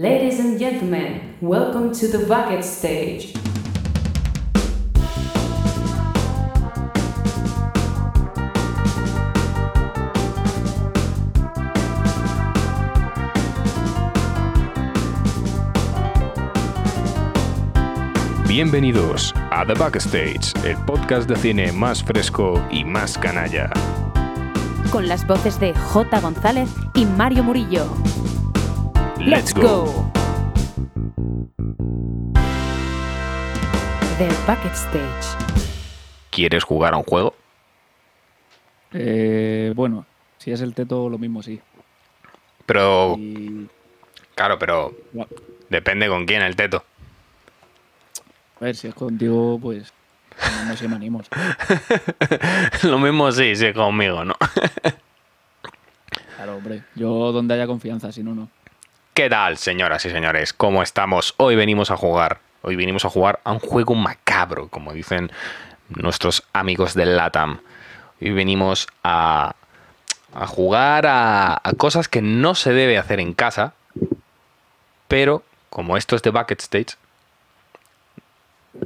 Ladies and gentlemen, welcome to the bucket stage. Bienvenidos a The Backstage, el podcast de cine más fresco y más canalla. con las voces de J. González y Mario Murillo. Let's go. The Bucket Stage. ¿Quieres jugar a un juego? Eh, bueno, si es el teto, lo mismo sí. Pero, Y, claro, pero bueno, depende con quién el teto. a ver, si es contigo, pues no nos animo. Lo mismo sí, sí, conmigo, ¿no? Claro, hombre. Yo donde haya confianza, si no, no. ¿Qué tal, señoras y señores? ¿Cómo estamos? Hoy venimos a jugar. Hoy venimos a jugar a un juego macabro, como dicen nuestros amigos del LATAM. Hoy venimos a, jugar a, a cosas que no se debe hacer en casa, pero como esto es de Bucket Stage,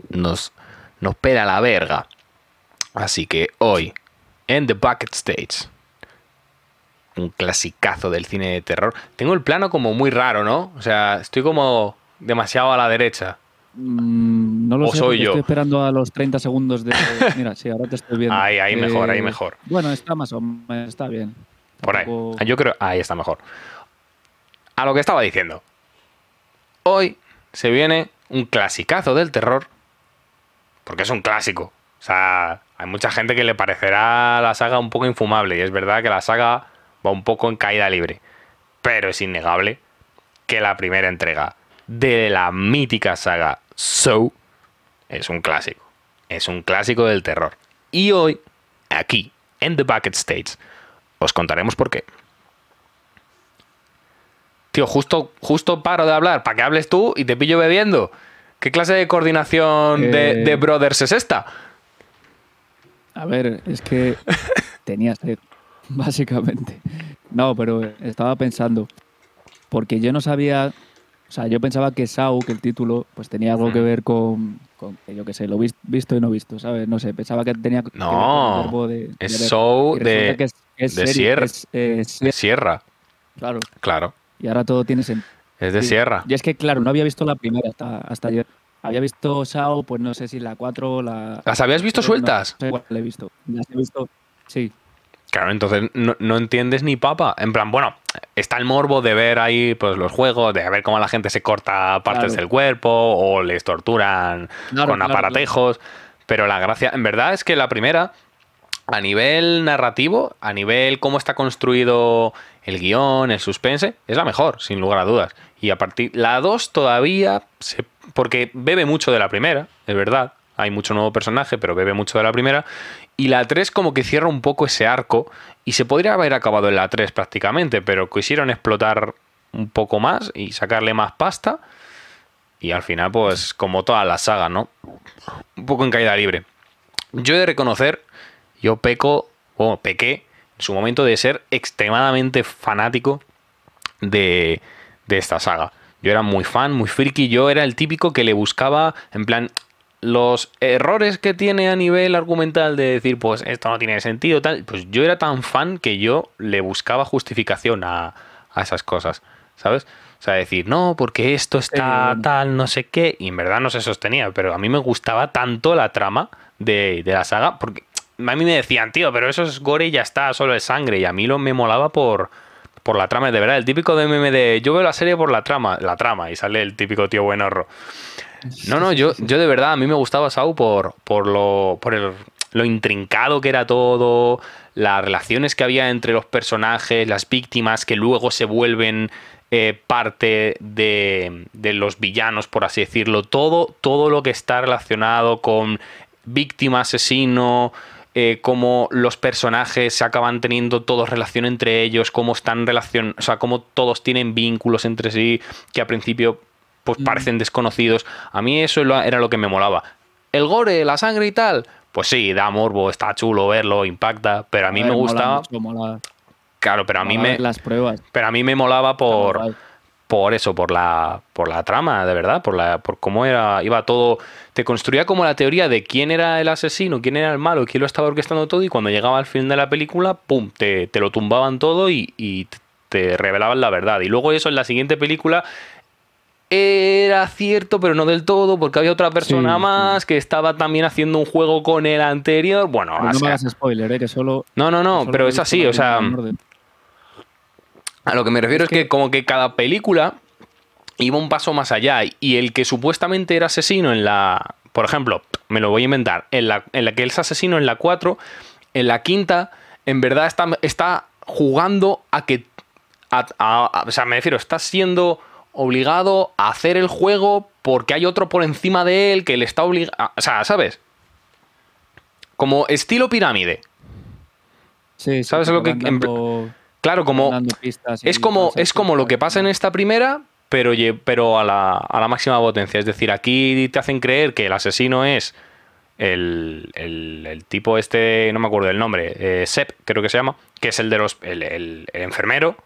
nos, nos pela la verga. Así que hoy, en The Bucket Stage, un clasicazo del cine de terror. Tengo el plano como muy raro, ¿no? O sea, estoy como demasiado a la derecha. Mm, no lo ¿O sé, soy yo? estoy esperando a los 30 segundos de... Mira, sí, ahora te estoy viendo. Ahí, ahí mejor, ahí Eh, mejor. Bueno, está más o menos, está bien. Por ahí. Tampoco- Ah, Yo creo. Ahí está mejor. A lo que estaba diciendo. Hoy se viene un clasicazo del terror. Porque es un clásico. O sea, hay mucha gente que le parecerá la saga un poco infumable. Y es verdad que la saga va un poco en caída libre. Pero es innegable que la primera entrega de la mítica saga So es un clásico. Es un clásico del terror. Y hoy, aquí, en The Bucket Stage, os contaremos por qué. Tío, justo, justo paro de hablar para que hables tú y te pillo bebiendo. ¿Qué clase de coordinación de, Eh. de brothers es esta? A ver, es que tenía sed, básicamente. No, pero estaba pensando, porque yo no sabía, o sea, yo pensaba que Sau, que el título, pues tenía algo que ver con, con que yo qué sé, lo vis- visto y no visto, ¿sabes? No sé, pensaba que tenía que ver con No, el de, es. Sau de, es, Sierra. es, eh, Sierra. claro, Claro, y ahora todo tiene sentido. es de Sí. Sierra. Y es que, claro, no había visto la primera hasta, hasta ayer. Había visto Sao, pues no sé si la 4 o la... ¿Las habías visto no sueltas? sé cuál he visto. Las he visto, sí. Claro, entonces no, no entiendes ni papa. En plan, bueno, está el morbo de ver ahí pues los juegos, de ver cómo la gente se corta partes Claro. del cuerpo o les torturan Claro, con aparatejos. Pero la gracia, en verdad es que la primera, a nivel narrativo, a nivel cómo está construido el guion, el suspense, es la mejor, sin lugar a dudas. Y a partir. La 2 todavía. Se, porque bebe mucho de la primera, es verdad. Hay mucho nuevo personaje, pero bebe mucho de la primera. Y la 3 como que cierra un poco ese arco. Y se podría haber acabado en la 3 prácticamente, pero quisieron explotar un poco más y sacarle más pasta. Y al final, pues, como toda la saga, ¿no? Un poco en caída libre. Yo he de reconocer, yo peco, o pequé en su momento de ser extremadamente fanático de, de esta saga. Yo era muy fan, muy friki, yo era el típico que le buscaba, en plan, los errores que tiene a nivel argumental de decir, pues esto no tiene sentido, tal, pues yo era tan fan que yo le buscaba justificación a, a esas cosas, ¿sabes? O sea, decir, no, porque esto está bueno. tal, no sé qué, y en verdad no se sostenía, pero a mí me gustaba tanto la trama de, de la saga, porque a mí me decían, tío, pero eso es gore y ya está, solo es sangre, y a mí lo me molaba por, por la trama, de verdad, el típico de meme de yo veo la serie por la trama, la trama, y sale el típico tío buenorro. No, no, yo, yo de verdad, a mí me gustaba Sau por, por, lo, por el- lo intrincado que era todo, las relaciones que había entre los personajes, las víctimas que luego se vuelven eh, parte de, de los villanos, por así decirlo. Todo, todo lo que está relacionado con víctima, asesino, eh, cómo los personajes se acaban teniendo todos relación entre ellos, cómo están relacion, o sea, cómo todos tienen vínculos entre sí, que al principio pues parecen desconocidos. A mí eso era lo que me molaba. El gore, la sangre y tal, pues sí, da morbo, está chulo verlo, impacta, pero a mí ver, me mola gustaba, mucho, mola- claro, pero a mí me las pruebas. pero a mí me molaba por por eso, por la, por la trama, de verdad, por, la, por cómo era, iba todo. Te construía como la teoría de quién era el asesino, quién era el malo, quién lo estaba orquestando todo, y cuando llegaba al fin de la película, ¡pum! Te, te lo tumbaban todo y, y te revelaban la verdad. Y luego eso en la siguiente película era cierto, pero no del todo, porque había otra persona Sí, sí. más que estaba también haciendo un juego con el anterior. Bueno, no me hagas spoiler, ¿eh? que solo. no, no, no, pero es así, o sea, a lo que me refiero es, Es que, que- como que cada película iba un paso más allá y el que supuestamente era asesino en la, por ejemplo, me lo voy a inventar, en la, en la que él es asesino en la 4, en la quinta, en verdad está, está jugando a que, a- a- a- o sea, me refiero, está siendo obligado a hacer el juego porque hay otro por encima de él que le está obligando, o sea, ¿sabes? Como estilo pirámide. Sí, sí, ¿sabes lo que- dando- Claro, como... Es como, es como lo que pasa en esta primera, pero, pero a, la, a la máxima potencia. Es decir, aquí te hacen creer que el asesino es el, el- el tipo este, no me acuerdo del nombre, eh, Sep, creo que se llama, que es el de los el enfermero.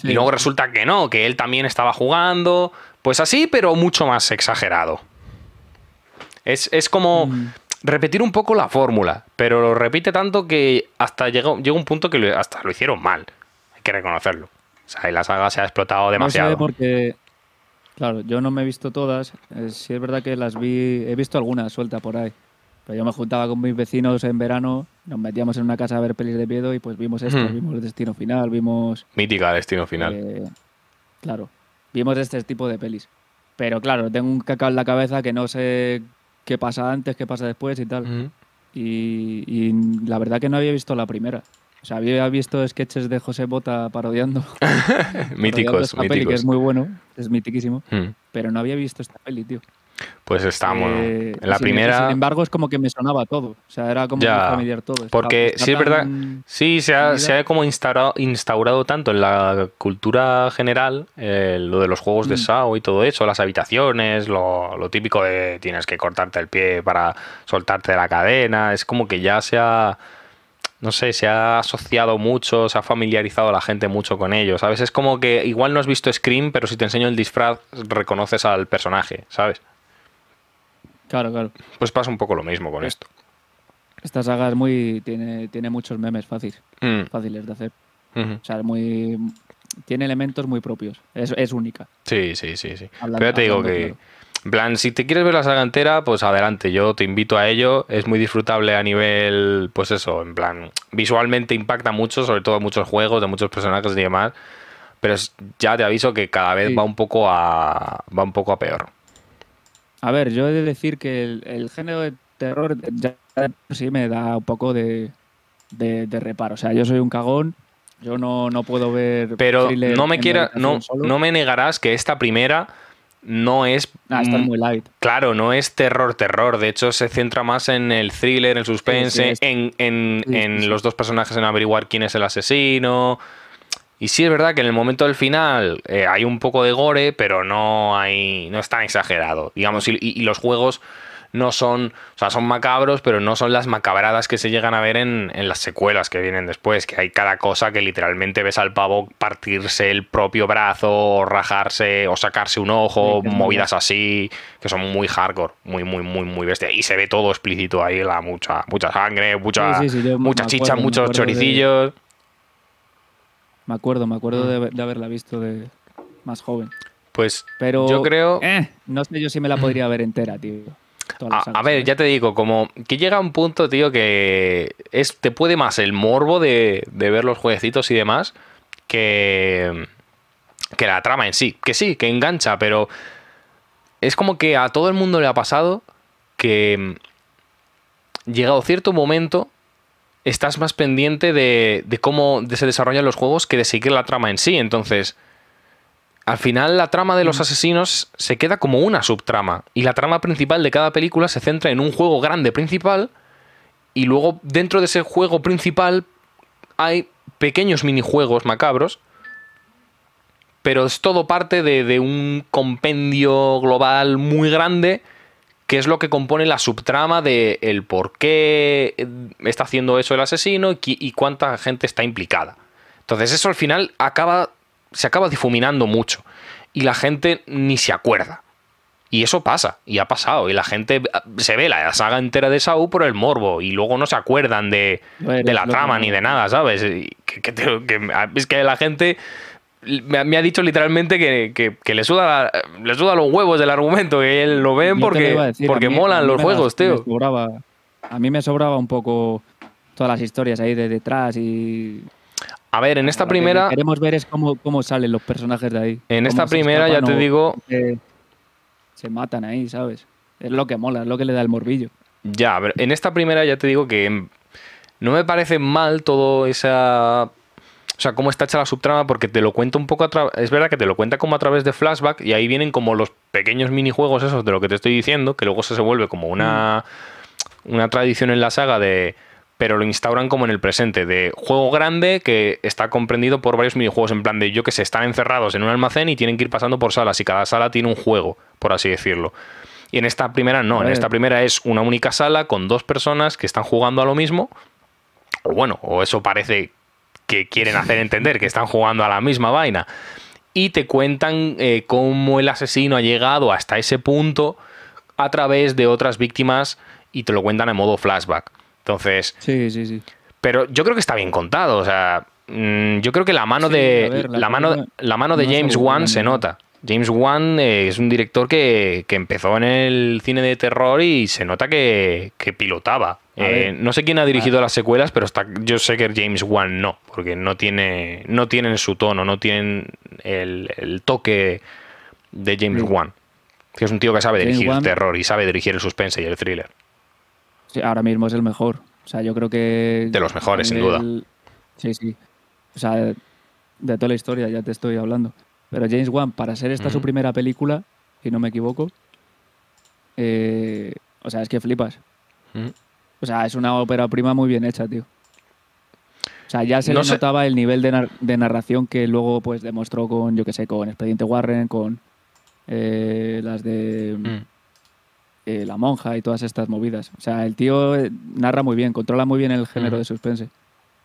Sí. Y luego resulta que no, que él también estaba jugando. Pues así, pero mucho más exagerado. Es, es como Mm. repetir un poco la fórmula, pero lo repite tanto que hasta llegó, llegó un punto que lo- hasta lo hicieron mal. Hay que reconocerlo. O sea, y la saga se ha explotado demasiado. No sé porque, claro, yo no me he visto todas. Eh, sí es verdad que las vi, he visto algunas suelta por ahí. Pero yo me juntaba con mis vecinos en verano, nos metíamos en una casa a ver pelis de miedo y pues vimos esto, Ujú. vimos Destino Final, vimos... Mítica Destino Final. eh, claro, vimos este tipo de pelis. Pero claro, tengo un cacao en la cabeza que no sé qué pasa antes, qué pasa después y tal. Ujú. Y, y la verdad que no había visto la primera. O sea, había visto sketches de José Bota parodiando. parodiando míticos, esta peli, que míticos. es muy bueno, es mitiquísimo. Mm. Pero no había visto esta peli, tío. Pues estamos. Eh, en la sin- primera. Sin embargo, es como que me sonaba todo. O sea, era como Ya, familiar todo. Porque sí es verdad, sí, se ha, se ha como instaurado, instaurado tanto en la cultura general, eh, lo de los juegos de Mm. SAO y todo eso, las habitaciones, lo, lo típico de tienes que cortarte el pie para soltarte de la cadena, es como que ya se ha, no sé, se ha asociado mucho, se ha familiarizado la gente mucho con ellos, ¿sabes? Es como que igual no has visto Scream, pero si te enseño el disfraz reconoces al personaje, ¿sabes? Claro, claro. Pues pasa un poco lo mismo con esto. Esta saga es muy. Tiene, tiene muchos memes fáciles, Mm, fáciles de hacer. O sea, es muy. Tiene elementos muy propios. Es, es única. Sí, sí, sí, sí. Hablando- Pero ya te digo que, claro. en plan, si te quieres ver la saga entera, pues adelante, yo te invito a ello. Es muy disfrutable a nivel, pues eso, en plan, visualmente impacta mucho, sobre todo muchos juegos, de muchos personajes y demás. Pero es- ya te aviso que cada vez Sí. va un poco a va un poco a peor. A ver, yo he de decir que el, el género de terror ya sí me da un poco de, de, de reparo. O sea, yo soy un cagón. Yo no, no puedo ver. Pero no me quiera, no, solo. no me negarás que esta primera no es Ah, está mm, muy light. Claro, no es terror, terror. De hecho, se centra más en el thriller, el suspense, en, en- sí, en los dos personajes, en averiguar quién es el asesino. Y sí es verdad que en el momento del final eh, hay un poco de gore, pero no hay. no es tan exagerado. Digamos, y, los juegos no son. O sea, son macabros, pero no son las macabradas que se llegan a ver en, en las secuelas que vienen después. Que hay cada cosa que literalmente ves al pavo partirse el propio brazo, o rajarse, o sacarse un ojo, Sí, movidas así, que son muy hardcore, muy, muy, muy, muy bestia. Y se ve todo explícito ahí, la mucha, mucha sangre, mucha, Sí, sí, mucha chicha, muchos de- choricillos. Me acuerdo, me acuerdo Mm. de, de haberla visto de más joven. Pues Pero. yo creo. eh, no sé yo si me la podría ver entera, tío. A, ver, ¿sabes? ya te digo, como que llega un punto, tío, que es, te puede más el morbo de, de ver los jueguecitos y demás que, que la trama en sí. Que sí, que engancha, pero es como que a todo el mundo le ha pasado que mm, llegado cierto momento estás más pendiente de, de cómo se desarrollan los juegos que de seguir la trama en sí. Entonces, al final la trama de los asesinos se queda como una subtrama y la trama principal de cada película se centra en un juego grande principal y luego dentro de ese juego principal hay pequeños minijuegos macabros pero es todo parte de, de un compendio global muy grande que es lo que compone la subtrama de el por qué eh, está haciendo eso el asesino y, cuánta gente está implicada. Entonces eso al final acaba se acaba difuminando mucho y la gente ni se acuerda. Y eso pasa, y ha pasado, y la gente se ve la saga entera de Saúl por el morbo, y luego no se acuerdan de, Bueno, de la trama que- ni de nada, ¿sabes? Que- que- es que la gente me ha, me ha dicho literalmente que, que- que le, suda, le suda los huevos del argumento, que lo ven lo porque, decir, porque mí- molan los juegos, tío. sobraba- a mí me sobraba un poco todas las historias ahí de detrás y... A ver, en esta Lo que primera, queremos ver es cómo, cómo salen los personajes de ahí. en esta primera ya te digo, se, se matan ahí, ¿sabes? Es lo que mola, es lo que le da el morbillo. Ya, ver, en esta primera ya te digo que no me parece mal todo esa... O sea, cómo está hecha la subtrama, porque te lo cuenta un poco a través... Es verdad que te lo cuenta como a través de flashback y ahí vienen como los pequeños minijuegos esos de lo que te estoy diciendo, que luego se, se vuelve como una, una tradición en la saga de... Pero lo instauran como en el presente, de juego grande que está comprendido por varios minijuegos, en plan de, yo que sé, están encerrados en un almacén y tienen que ir pasando por salas y cada sala tiene un juego, por así decirlo. Y en esta primera no, en esta primera es una única sala con dos personas que están jugando a lo mismo. O bueno, o eso parece que quieren hacer entender que están jugando a la misma vaina. Y te cuentan eh, cómo el asesino ha llegado hasta ese punto a través de otras víctimas y te lo cuentan en modo flashback. Entonces, Sí, sí, sí. pero yo creo que está bien contado. O sea, mm, yo creo que la mano Sí, de. ver, la la, mano, la mano de no James Wan se ¿no? nota. James Wan eh, es un director que, que empezó en el cine de terror y se nota que, que pilotaba. Eh, no sé quién ha dirigido las secuelas, pero está, yo sé que James Wan no, porque no tiene, no tienen su tono, no tienen el, el toque de James. Wan. Que es un tío que sabe James dirigir Wan- terror y sabe dirigir el suspense y el thriller. Sí, ahora mismo es el mejor. O sea, yo creo que... De los mejores, sin duda. Sí, sí. O sea, de toda la historia ya te estoy hablando. Pero James Wan, para ser esta su primera película, si no me equivoco, eh, o sea, es que flipas. Ujú. O sea, es una ópera prima muy bien hecha, tío. O sea, ya se No le sé- notaba el nivel de, nar- de narración que luego pues demostró con, yo que sé, con Expediente Warren, con eh, las de Mm. eh, La Monja y todas estas movidas. O sea, el tío eh, narra muy bien, controla muy bien el género Ujú. de suspense.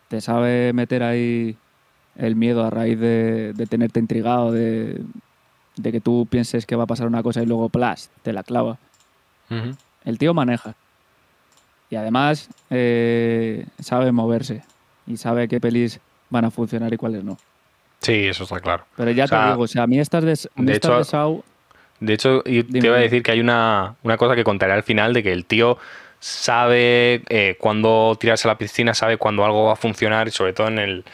Te sabe meter ahí el miedo a raíz de, de tenerte intrigado, de, de que tú pienses que va a pasar una cosa y luego, plas, te la clava. El tío maneja. Y además eh, sabe moverse. Y sabe qué pelis van a funcionar y cuáles no. Sí, eso está claro. Pero ya O sea, te digo, o sea, a mí estas de, a mí de estas hecho, de Saw, De hecho, y te iba a decir que hay una, una cosa que contaré al final de que el tío sabe eh, cuándo tirarse a la piscina, sabe cuándo algo va a funcionar y sobre todo en el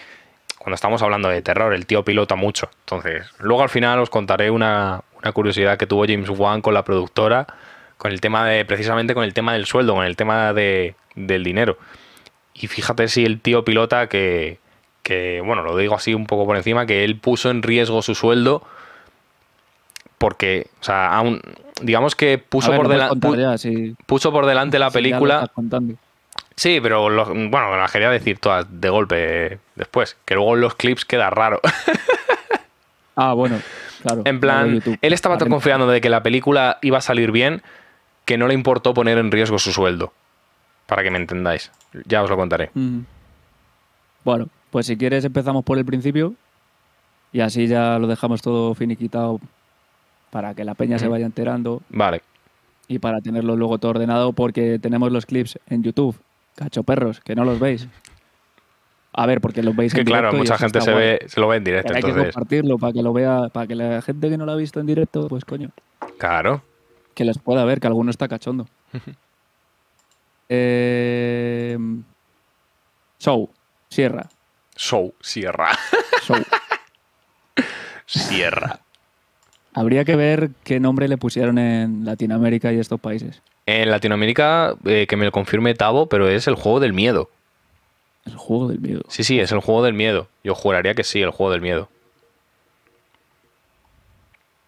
cuando estamos hablando de terror, el tío pilota mucho. Entonces, luego al final os contaré una, una curiosidad que tuvo James Wan con la productora, con el tema de, precisamente con el tema del sueldo, con el tema de, del dinero. Y fíjate si el tío pilota que, que, bueno, lo digo así un poco por encima, que él puso en riesgo su sueldo porque, o sea, aún, digamos que puso ver, por, lo puedes delan- contar pu- ya, si- puso por delante la si película. Sí, pero lo- bueno, las quería decir todas de golpe después, que luego en los clips queda raro. Ah, bueno, claro. en plan, él estaba tan confiando de que la película iba a salir bien que no le importó poner en riesgo su sueldo. Para que me entendáis. Ya os lo contaré. Mm. Bueno, pues si quieres empezamos por el principio y así ya lo dejamos todo finiquitado para que la peña se vaya enterando Vale. y para tenerlo luego todo ordenado porque tenemos los clips en YouTube. Cacho perros, que no los veis. A ver, porque los veis Es que en claro, directo mucha gente se, ve, se lo ve en directo. Pero hay que compartirlo para que lo vea, para que la gente que no lo ha visto en directo, pues coño, claro. Que les pueda ver, que alguno está cachondo. eh, show, Sierra, Show, Sierra. Show. Sierra. Habría que ver qué nombre le pusieron en Latinoamérica y estos países. En Latinoamérica, eh, que me lo confirme Tavo, pero es el juego del miedo. El juego del miedo. Sí, sí, es el juego del miedo. Yo juraría que sí, el juego del miedo.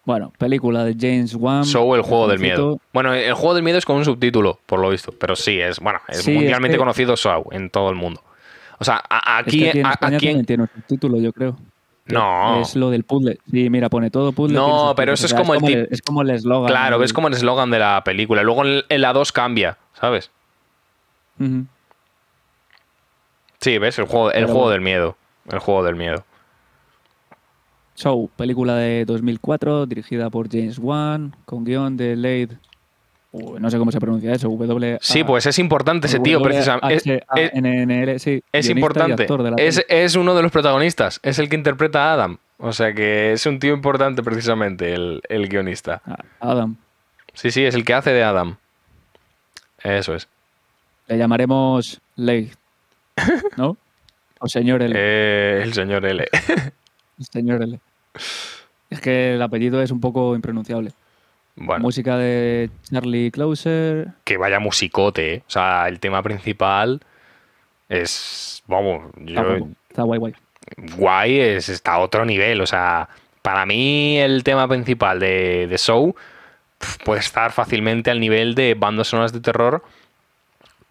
Bueno, película de James Wan. Show, el juego del miedo. Bueno, el juego del miedo es con un subtítulo, por lo visto. Pero sí, es bueno, es Sí, es mundialmente que- conocido Show en todo el mundo. O sea, a- Es aquí, que aquí en a- España aquí en- también tiene un subtítulo, yo creo. No. Es lo del puzzle. Sí, mira, pone todo puzzle. No, pero eso O es sea, como el Es como el eslogan. Claro, ves como el eslogan de la película. Luego en, la 2 cambia, ¿sabes? Sí, ves, el juego, el Pero juego del miedo. El juego del miedo. Show, película de 2004, dirigida por James Wan, con guion de Lade. Uy, no sé cómo se pronuncia eso, W. Sí, pues es importante ese tío, precisamente. Es, sí, es importante. Es, es uno de los protagonistas. Es el que interpreta a Adam. O sea que es un tío importante, precisamente, el, el guionista. Ah, Adam. Sí, sí, es el que hace de Adam. Eso es. Le llamaremos Lade. ¿No? O señor L. Eh, el señor L. Señor L. Es que el apellido es un poco impronunciable. Bueno, Música de Charlie Closer. que vaya musicote. ¿eh? O sea, el tema principal es. Vamos, Está, yo, está guay, guay. guay es, está a otro nivel. O sea, para mí el tema principal de, de Show puede estar fácilmente al nivel de bandas sonoras de terror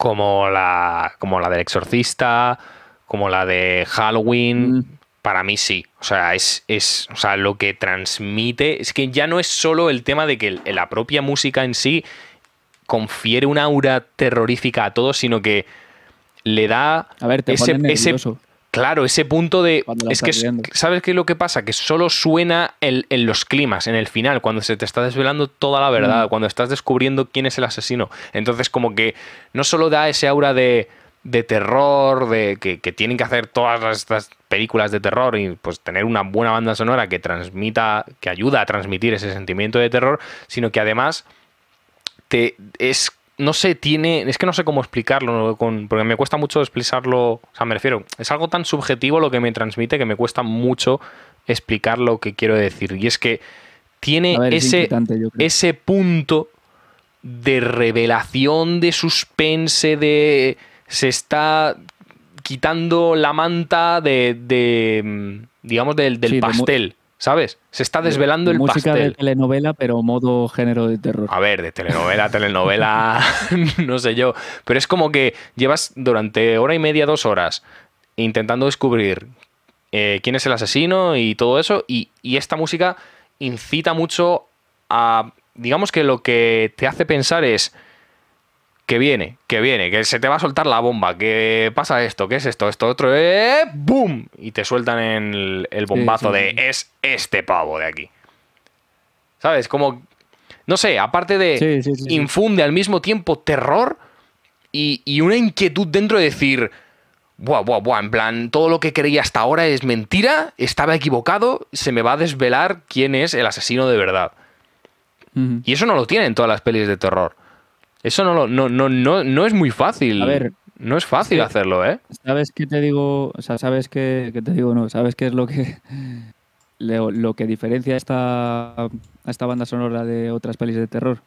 como la, como la del Exorcista, como la de Halloween. Mm. Para mí sí. O sea, es, es o sea, lo que transmite. Es que ya no es solo el tema de que el- la propia música en sí confiere una aura terrorífica a todo, sino que le da A ver, te ese, pone ese- claro, ese punto de es que viendo. sabes qué es lo que pasa, que solo suena en, en los climas, en el final, cuando se te está desvelando toda la verdad, Mm. cuando estás descubriendo quién es el asesino. Entonces, como que no solo da ese aura de, de terror, de que, que tienen que hacer todas estas películas de terror y pues tener una buena banda sonora que transmita, que ayuda a transmitir ese sentimiento de terror, sino que además te es no sé, tiene. Es que no sé cómo explicarlo, con, porque me cuesta mucho explicarlo. O sea, me refiero, es algo tan subjetivo lo que me transmite que me cuesta mucho explicar lo que quiero decir. Y es que tiene ver, ese, ese punto de revelación, de suspense, de. Se está quitando la manta de. de, mm, digamos, del, del Sí, de mu- pastel, ¿sabes? Se está desvelando el Música pastel. de telenovela, pero modo género de terror. A ver, de telenovela telenovela, no sé yo. Pero es como que llevas durante hora y media, dos horas, intentando descubrir eh, quién es el asesino y todo eso. Y, y esta música incita mucho a. Digamos que lo que te hace pensar es. Que viene, que viene, que se te va a soltar la bomba, que pasa esto, que es esto, esto, otro, ¡eh! ¡Boom! Y te sueltan en el, el bombazo sí, de es este pavo de aquí. ¿Sabes? Como. No sé, aparte de Sí, infunde al mismo tiempo terror y, y una inquietud dentro de decir, buah, buah, buah, en plan, todo lo que creía hasta ahora es mentira, estaba equivocado, se me va a desvelar quién es el asesino de verdad. Y eso no lo tienen todas las pelis de terror. Eso no, lo, no, no, no, no es muy fácil. A ver, no es fácil sí. hacerlo, ¿eh? ¿Sabes qué te digo? O sea, ¿sabes qué, qué te digo? No, ¿sabes qué es lo que lo, que diferencia esta, a esta banda sonora de otras pelis de terror?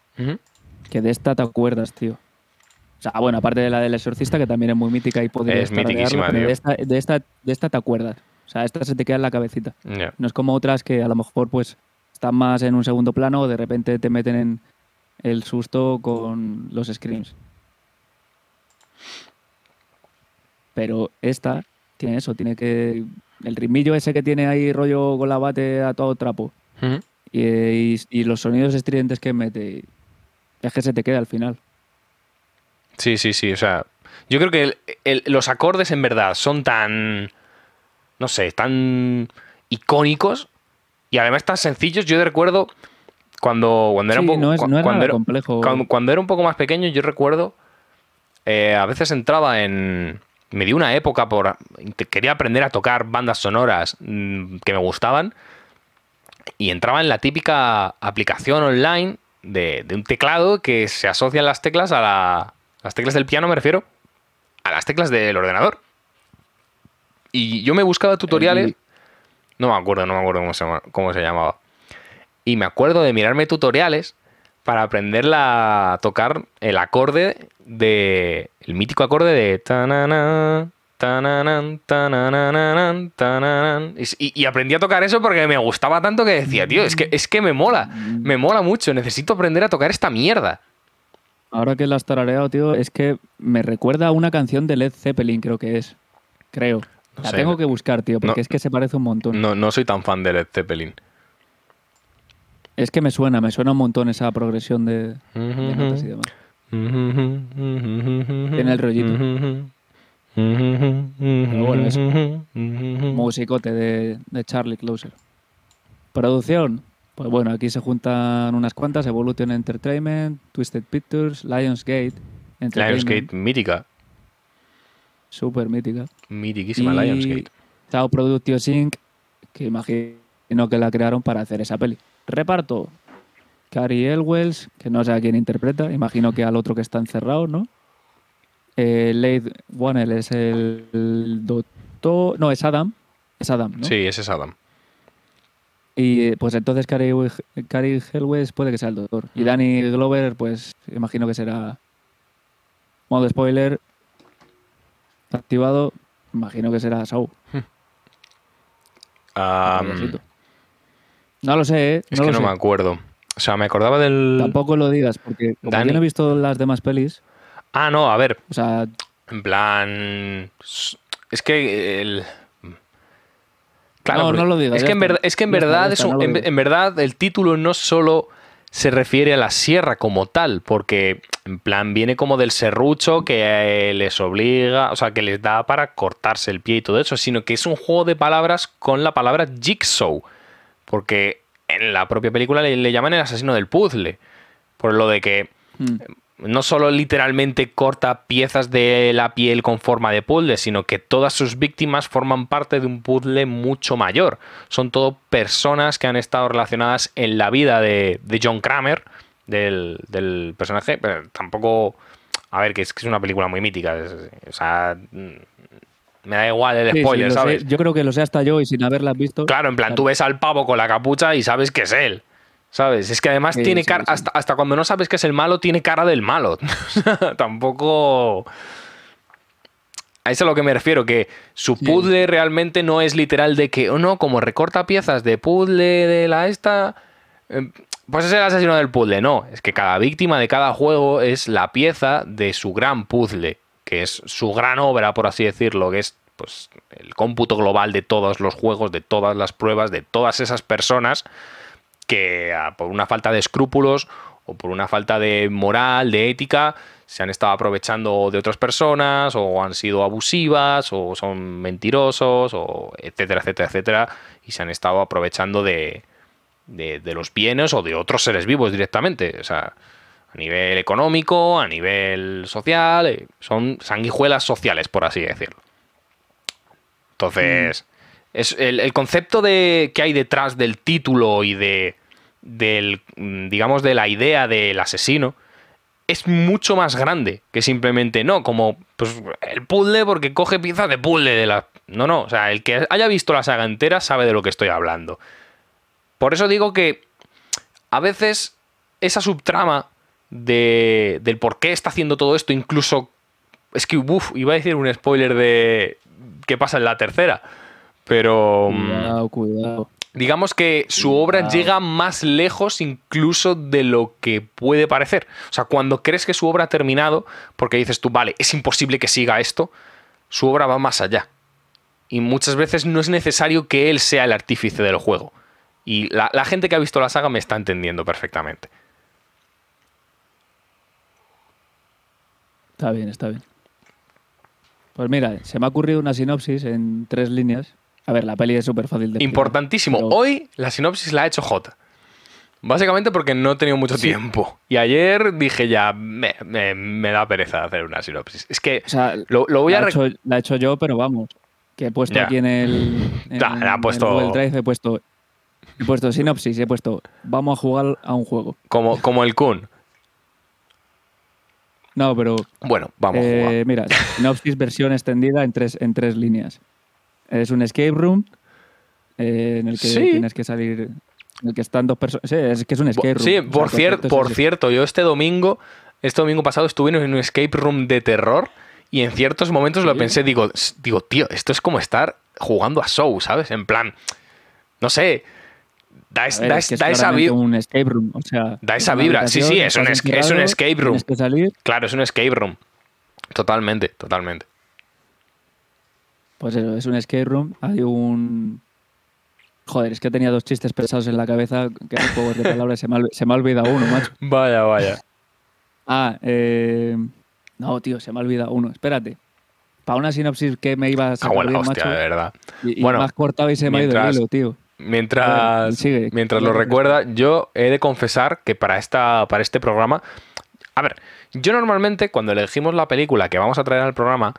Que de esta te acuerdas, tío. O sea, bueno, aparte de la del exorcista, que también es muy mítica y podría Es mitiquísima, tío. de esta, de, esta, de esta te acuerdas. O sea, esta se te queda en la cabecita. No es como otras que a lo mejor pues están más en un segundo plano o de repente te meten en el susto con los screams. Pero esta tiene eso, tiene que... El ritmillo ese que tiene ahí rollo con la bate a todo trapo y, y- y los sonidos estridentes que mete, es que se te queda al final. Sí, sí, sí. O sea, yo creo que el- el- los acordes en verdad son tan. No sé, tan icónicos y además tan sencillos. Yo recuerdo cuando, cuando era Sí, un poco. no es, cu- no es cuando era- complejo. cuando, cuando era un poco más pequeño, yo recuerdo. eh, a veces entraba en. Me dio una época por. Quería aprender a tocar bandas sonoras mm, que me gustaban. Y entraba en la típica aplicación online de, de un teclado que se asocian las teclas a la. Las teclas del piano, me refiero. A las teclas del ordenador. Y yo me buscaba tutoriales. El- No me acuerdo, no me acuerdo cómo se, cómo se llamaba. Y me acuerdo de mirarme tutoriales para aprender la- a tocar el acorde de. El mítico acorde de. tanana. Y, y- y aprendí a tocar eso porque me gustaba tanto que decía, tío, es que, es que me mola. Me mola mucho. Necesito aprender a tocar esta mierda. Ahora que la has tarareado, tío, es que me recuerda a una canción de Led Zeppelin, creo que es. Creo. No la sé. tengo que buscar, tío, porque No. es que se parece un montón. No, no soy tan fan de Led Zeppelin. Es que me suena, me suena un montón esa progresión de, de notas y demás. Tiene el rollito. bueno, eso. Musicote de, de Charlie Closer. Producción. Pues bueno, aquí se juntan unas cuantas. Evolution Entertainment, Twisted Pictures, Lionsgate. Lionsgate, mítica. Súper mítica. Mitiquísima y Lionsgate. Tao Productions Inc., que imagino que la crearon para hacer esa peli. Reparto. Cary Elwells, que no sé a quién interpreta, imagino que al otro que está encerrado, ¿no? Eh, Leigh Whannell es el, el doctor... No, es Adam. Es Adam, ¿no? Sí, ese es Adam. Y eh, pues entonces Cary, Cary Elwes puede que sea el doctor. Y Danny Glover, pues imagino que será... Modo spoiler. Activado. Imagino que será Saul. Ah, Payasito. No lo sé, ¿eh? es no que no sé. me acuerdo. O sea, me acordaba del. Tampoco lo digas, porque como Dani. yo no he visto las demás pelis, Ah, no, a ver. o sea, En plan. Es que el. Claro, No, no lo digas, Es que en verdad, es que en verdad, está, no en verdad el título no solo se refiere a la sierra como tal, porque en plan viene como del serrucho que eh, les obliga, o sea, que les da para cortarse el pie y todo eso, sino que es un juego de palabras con la palabra jigsaw, porque en la propia película le, le llaman el asesino del puzzle, por lo de que mm, no solo literalmente corta piezas de la piel con forma de puzzle, sino que todas sus víctimas forman parte de un puzzle mucho mayor. Son todo personas que han estado relacionadas en la vida de, de John Kramer, del, del personaje, pero tampoco... A ver, que es, que es una película muy mítica. es- o sea, mm, me da igual el sí, sí, spoiler, sé. ¿sabes? Yo creo que lo sé hasta yo y sin haberla visto. Claro, en plan, tú ves al pavo con la capucha y sabes que es él. ¿Sabes? Es que además Sí, tiene cara, hasta, hasta cuando no sabes que es el malo, tiene cara del malo. Tampoco. A eso es a lo que me refiero, que su Sí. puzzle realmente no es literal de que, oh no, como recorta piezas de puzzle de la esta, eh, pues es el asesino del puzzle. No, es que cada víctima de cada juego es la pieza de su gran puzzle, es su gran obra, por así decirlo, que es pues el cómputo global de todos los juegos, de todas las pruebas, de todas esas personas que ah, por una falta de escrúpulos o por una falta de moral, de ética, se han estado aprovechando de otras personas o han sido abusivas o son mentirosos o etcétera, etcétera, etcétera y se han estado aprovechando de, de, de los bienes o de otros seres vivos directamente. O sea, a nivel económico, a nivel social, eh, son sanguijuelas sociales, por así decirlo. Entonces, es el, el concepto de que hay detrás del título y de del mm, digamos de la idea del asesino es mucho más grande que simplemente no como pues el puzzle porque coge piezas de puzzle de la no no o sea el que haya visto la saga entera sabe de lo que estoy hablando por eso digo que a veces esa subtrama de, del por qué está haciendo todo esto incluso es que uf, iba a decir un spoiler de qué pasa en la tercera pero mm, Cuidado, cuidado. digamos que su obra Cuidado. llega más lejos incluso de lo que puede parecer. O sea, cuando crees que su obra ha terminado, porque dices tú, vale, es imposible que siga esto, su obra va más allá. Y muchas veces no es necesario que él sea el artífice del juego. Y la, la gente que ha visto la saga me está entendiendo perfectamente. Está bien, está bien. Pues mira, se me ha ocurrido una sinopsis en tres líneas. A ver, la peli es súper fácil de Importantísimo. pero- Hoy la sinopsis la ha hecho J. Básicamente porque no he tenido mucho tiempo. Y ayer dije ya, me, me- me da pereza hacer una sinopsis. Es que O sea, lo, lo voy a... la, he rec- hecho, la he hecho yo, pero vamos. Que he puesto Ya. aquí en el. En, la ha en puesto- Google Drive he puesto. He puesto sinopsis y he puesto. Vamos a jugar a un juego. Como, como el Kun. No, pero. Bueno, vamos a eh, jugar. mira, sinopsis versión extendida en tres, en tres líneas. Es un escape room eh, en el que Sí. tienes que salir. En el que están dos personas. Sí, es que es un escape room. Sí, O sea, por, cier- es por cierto, yo este domingo, este domingo pasado estuve en un escape room de terror y en ciertos momentos lo pensé, digo, digo, tío, esto es como estar jugando a Show, ¿sabes? En plan, no sé, da, es- ver, da es es- que es da esa vibra. un escape room. O sea, Da es esa vibra. Sí, sí, es un es- un escape room. Tienes que salir. Claro, es un escape room. Totalmente, totalmente. Pues eso, es un escape room. Hay un. Joder, es que tenía dos chistes pensados en la cabeza, que eran juegos de palabras, se me, se me ha olvidado uno, macho. Vaya, vaya. Ah, eh... No, tío, se me ha olvidado uno. Espérate. Para una sinopsis que me iba a sacar en la bien, hostia, macho, de verdad. y, Bueno, has cortado y se me ha ido el hilo, tío. Mientras, ver, mientras lo recuerda, yo he de confesar que para, esta, para este programa. A ver, yo normalmente cuando elegimos la película que vamos a traer al programa,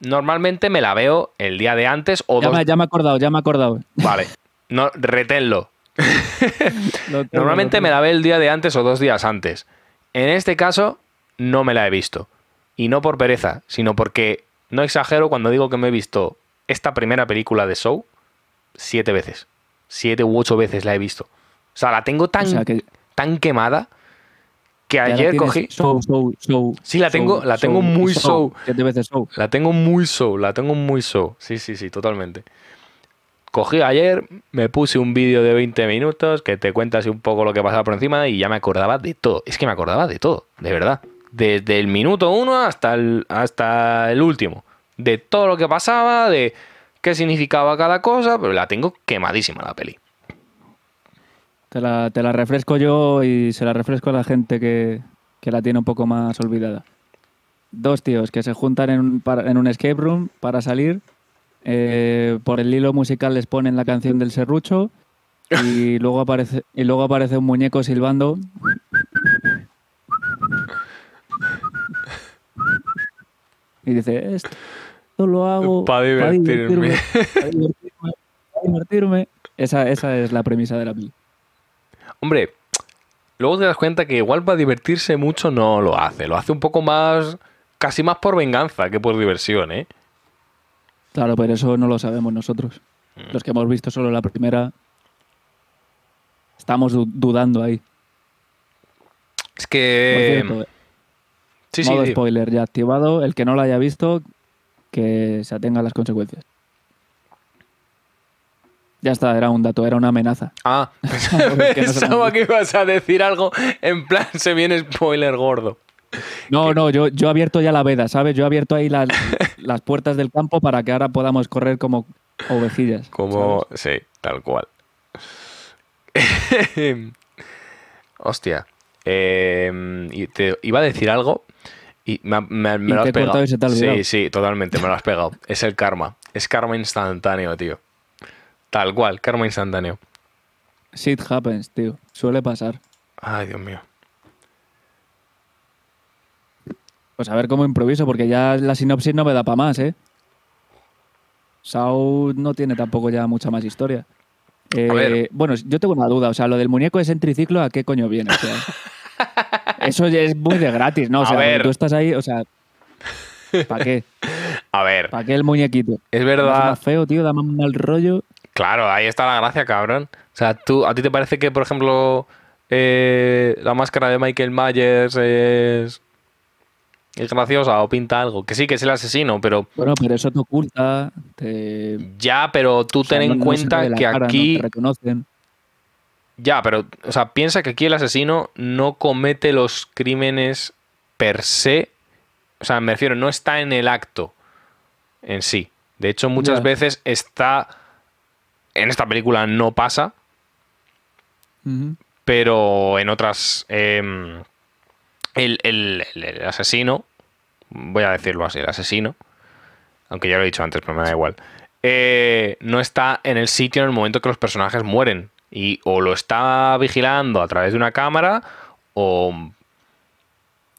normalmente me la veo el día de antes o Ya dos. me, ya me he acordado, ya me he acordado. Vale, no, reténlo. Normalmente me la ve el día de antes o dos días antes. En este caso, no me la he visto. Y no por pereza, sino porque no exagero cuando digo que me he visto esta primera película de Show siete veces. Siete u ocho veces la he visto. O sea, la tengo tan, O sea, que tan quemada que ayer cogí. Show, show, show, Sí, la tengo- show, la tengo muy show. Siete veces show. La tengo muy show, la tengo muy show. Sí, sí, sí, totalmente. Cogí ayer, me puse un vídeo de 20 minutos que te cuenta así un poco lo que pasaba por encima y ya me acordaba de todo. Es que me acordaba de todo, de verdad. Desde el minuto uno hasta el, hasta el último. De todo lo que pasaba, de qué significaba cada cosa, pero la tengo quemadísima la peli. Te la, te la refresco yo y se la refresco a la gente que, que la tiene un poco más olvidada. Dos tíos que se juntan en un, en un escape room para salir. eh, por el hilo musical les ponen la canción del serrucho y luego aparece, y luego aparece un muñeco silbando. Y dice, esto lo hago Pa' divertirme". pa' divertirme, pa' divertirme". Esa, esa es la premisa de la peli. Hombre, luego te das cuenta que igual para divertirse mucho no lo hace. Lo hace un poco más, casi más por venganza que por diversión, ¿eh? Claro, pero eso no lo sabemos nosotros. Mm. Los que hemos visto solo la primera, estamos du- dudando ahí. Es que... cierto, Eh, Sí, modo spoiler ya activado. El que no lo haya visto, que se atenga a las consecuencias. Ya está, era un dato, era una amenaza. Ah, han pensaba que ibas a decir algo en plan se viene spoiler gordo. No, no, yo, yo he abierto ya la veda, ¿sabes? Yo he abierto ahí las, las puertas del campo para que ahora podamos correr como ovejillas. Como... ¿sabes? Sí, tal cual. Hostia. Eh, te iba a decir algo y me, me- me Y lo has pegado. sí, sí, totalmente, me lo has pegado. Es el karma. Es karma instantáneo, tío. Tal cual, karma instantáneo. Shit happens, tío. Suele pasar. Ay, Dios mío. Pues a ver cómo improviso, porque ya la sinopsis no me da para más, ¿eh? Sau no tiene tampoco ya mucha más historia. Eh. Bueno, yo tengo una duda. O sea, lo del muñeco ese en triciclo, ¿a qué coño viene? O sea, eso ya es muy de gratis, ¿no? O sea, ver. tú estás ahí, o sea, ¿para qué? A ver, ¿Para qué el muñequito? es Es verdad. más feo, tío, da más mal rollo. Claro, ahí está la gracia, cabrón. O sea, tú, ¿a ti te parece que, por ejemplo, eh, la máscara de Michael Myers es, es graciosa o pinta algo? Que sí, que es el asesino, pero Bueno, pero eso te oculta, te... ya, pero tú o sea, ten no- en cuenta que cara, no aquí... te reconocen. Ya, pero, o sea, piensa que aquí el asesino no comete los crímenes per se. O sea, me refiero, no está en el acto en sí. De hecho, muchas veces está. En esta película no pasa, pero en otras. em, el, el- el- el asesino, voy a decirlo así, el asesino, aunque ya lo he dicho antes, pero me da igual, eh, no está en el sitio en el momento que los personajes mueren. Y o lo está vigilando a través de una cámara, o.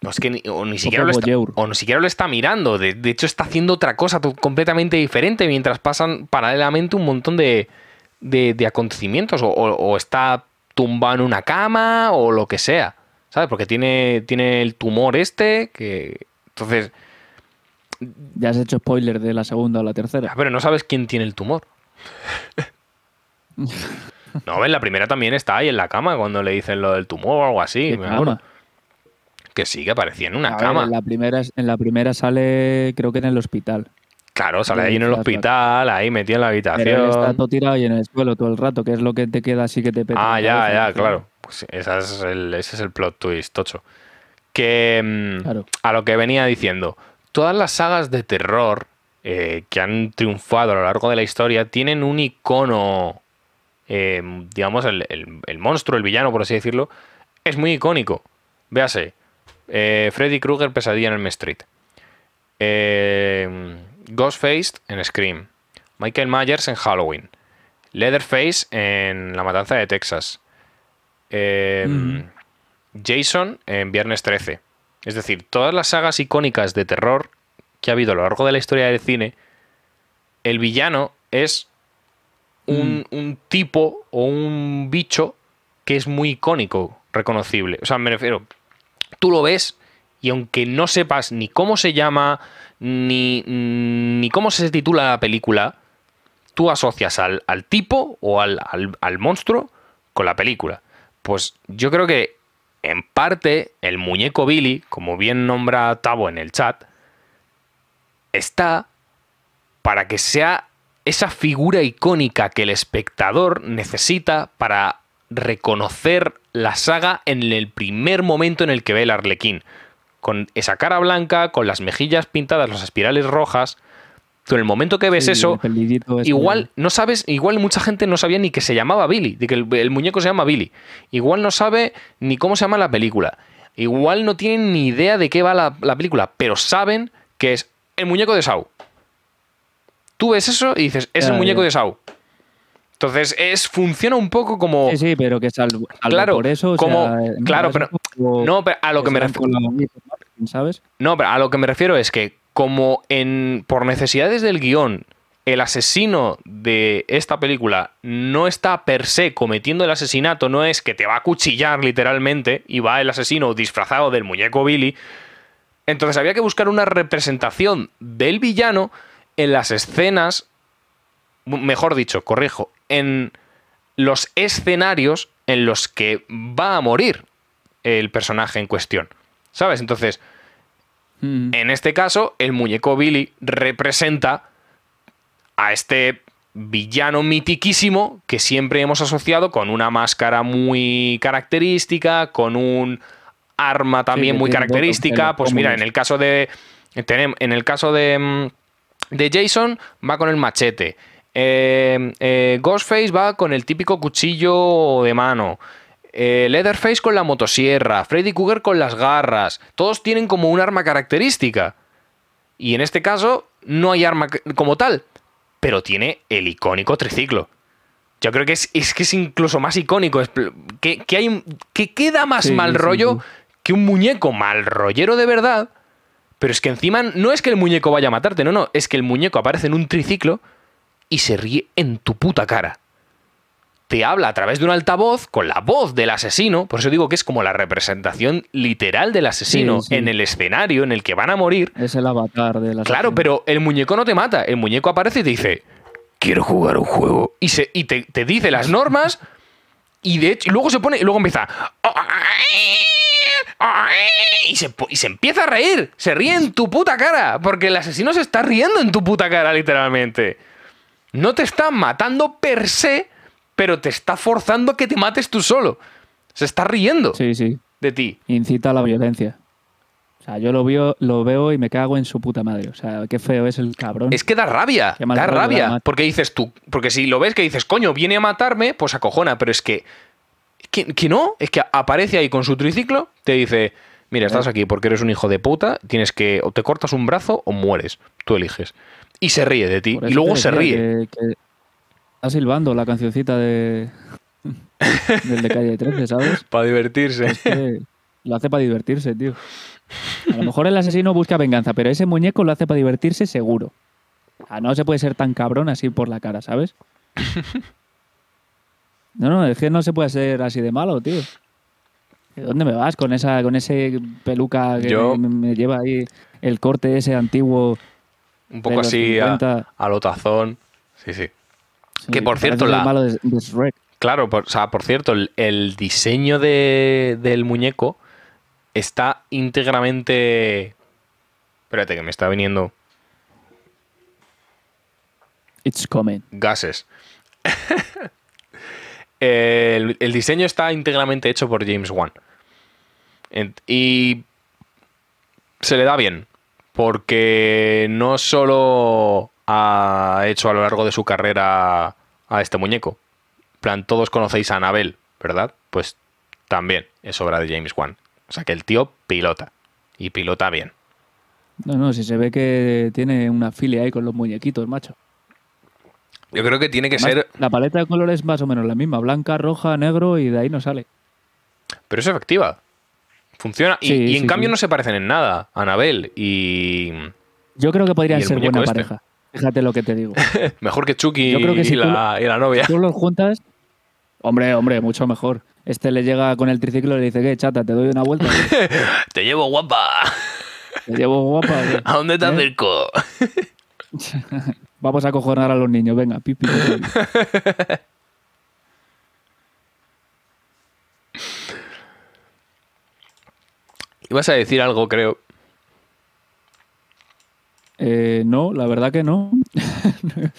o es que ni, o ni siquiera lo está, o ni siquiera lo está mirando. De, de hecho, está haciendo otra cosa completamente diferente mientras pasan paralelamente un montón de, de, de acontecimientos. O, o- o está tumbado en una cama o lo que sea. ¿Sabes? Porque tiene, tiene el tumor este que... Entonces, Ya has hecho spoiler de la segunda o la tercera. pero no sabes quién tiene el tumor. No, en la primera también está ahí en la cama cuando le dicen lo del tumor o algo así. Que sí, que aparecía en una A ver, cama. en, la primera, en la primera sale, creo que en el hospital. Claro, sale ahí en el hospital, ahí metido en la Pero él habitación. está todo tirado y en el suelo todo el rato, que es lo que te queda así que te peta. Ah, ya, ya, claro. Pues esa es el- ese es el plot twist, tocho. Que mm, Claro. a lo que venía diciendo, todas las sagas de terror eh, que han triunfado a lo largo de la historia tienen un icono, eh, digamos, el, el- el monstruo, el villano, por así decirlo, es muy icónico. Véase, eh, Freddy Krueger, Pesadilla en el Street. Eh, Ghostface en Scream. Michael Myers en Halloween. Leatherface en La Matanza de Texas. Ujú. Jason en Viernes 13. Es decir, todas las sagas icónicas de terror que ha habido a lo largo de la historia del cine, el villano es un, un tipo o un bicho que es muy icónico, reconocible. O sea, me refiero, tú lo ves y aunque no sepas ni cómo se llama, ni, ni cómo se titula la película, tú asocias al, al tipo o al, al- al monstruo con la película. Pues yo creo que en parte el muñeco Billy, como bien nombra Tavo en el chat, está para que sea esa figura icónica que el espectador necesita para reconocer la saga en el primer momento en el que ve el arlequín. Con esa cara blanca, con las mejillas pintadas, las espirales rojas. Tú en el momento que ves Sí, eso, igual no sabes, igual mucha gente no sabía ni que se llamaba Billy, de que el, el muñeco se llama Billy. Igual no sabe ni cómo se llama la película. Igual no tienen ni idea de qué va la, la película, pero saben que es el muñeco de Sau. Tú ves eso y dices, es el muñeco de Sau. Entonces, es, funciona un poco como. Sí, sí, pero que salvo, salvo Claro, por eso. o como- sea, claro, pero- No, pero a lo que me se dan refiero. ¿Sabes? No, pero a lo que me refiero es que como en por necesidades del guion el asesino de esta película no está per se cometiendo el asesinato, no es que te va a cuchillar literalmente y va el asesino disfrazado del muñeco Billy, entonces había que buscar una representación del villano en las escenas, mejor dicho, corrijo, en los escenarios en los que va a morir el personaje en cuestión. ¿Sabes? Entonces, Mm. en este caso, el muñeco Billy representa a este villano mitiquísimo que siempre hemos asociado con una máscara muy característica, con un arma también muy característica. Pues mira, en el caso de. En el caso de. De Jason va con el machete. Eh, eh, Ghostface va con el típico cuchillo de mano. Eh, Leatherface con la motosierra. Freddy Krueger con las garras. Todos tienen como un arma característica. Y en este caso no hay arma como tal. Pero tiene el icónico triciclo. Yo creo que es, es que es incluso más icónico. que, que hay, un- que queda más Sí, mal sí, rollo sí. que un muñeco mal rollero de verdad. Pero es que encima no es que el muñeco vaya a matarte, no, no. Es que el muñeco aparece en un triciclo y se ríe en tu puta cara. Te habla a través de un altavoz con la voz del asesino. Por eso digo que es como la representación literal del asesino Sí, sí. en el escenario en el que van a morir. Es el avatar de la Claro, pero el muñeco no te mata. El muñeco aparece y te dice, quiero jugar un juego. Y, se, y te, te dice las normas y de hecho, y luego se pone, y luego empieza... Y se, y se empieza a reír. Se ríe en tu puta cara. Porque el asesino se está riendo en tu puta cara, literalmente. No te está matando per se, pero te está forzando a que te mates tú solo. Se está riendo Sí, sí. de ti. Incita a la violencia. O sea, yo lo veo, lo veo y me cago en su puta madre. O sea, qué feo es el cabrón. Es que da rabia, da rabia. Porque dices tú, porque si lo ves que dices, coño, viene a matarme, pues acojona, pero es que, que, que no, es que aparece ahí con su triciclo, te dice, mira, estás aquí porque eres un hijo de puta, tienes que, o te cortas un brazo o mueres, tú eliges. Y se ríe de ti, y luego se ríe. Que, que está silbando la cancioncita de del de calle 13, ¿sabes? Para divertirse. Es que lo hace para divertirse, tío. A lo mejor el asesino busca venganza, pero ese muñeco lo hace para divertirse seguro. Ah, no se puede ser tan cabrón así por la cara, ¿sabes? No, no, es que no se puede ser así de malo, tío. ¿De dónde me vas con esa con ese peluca que Yo- me, me lleva ahí el corte ese antiguo? Un poco así a, 50? a lo tazón. Sí, sí. Sí, Que, por cierto, la- malo de, de Shrek. Claro, por, o sea, por cierto, el, el diseño de- del muñeco está íntegramente. Espérate, que me está viniendo It's coming. gases. el, diseño está íntegramente hecho por James Wan. Y se le da bien. Porque no solo ha hecho a lo largo de su carrera a este muñeco. Plan, todos conocéis a Anabel, ¿verdad? Pues también es obra de James Wan. O sea que el tío pilota. Y pilota bien. No, no, si se ve que tiene una filia ahí con los muñequitos, macho. Yo creo que tiene que Además, ser. La paleta de colores es más o menos la misma. Blanca, roja, negro y de ahí no sale. Pero es efectiva. Funciona. Y, Sí, y en sí, cambio sí. no se parecen en nada. Anabel y. Yo creo que podrían ¿Y el ser buena este? pareja. Fíjate lo que te digo. Mejor que Chucky Yo creo que y, si tú la, y la novia. Tú los juntas. Hombre, hombre, mucho mejor. Este le llega con el triciclo y le dice, ¿qué, chata? ¿Te doy una vuelta? Te llevo guapa. ¿Te llevo guapa? ¿A dónde te ¿Eh? acerco? Vamos a acojonar a los niños, venga, pipi. Ibas a decir algo, creo. Eh, no, la verdad que no.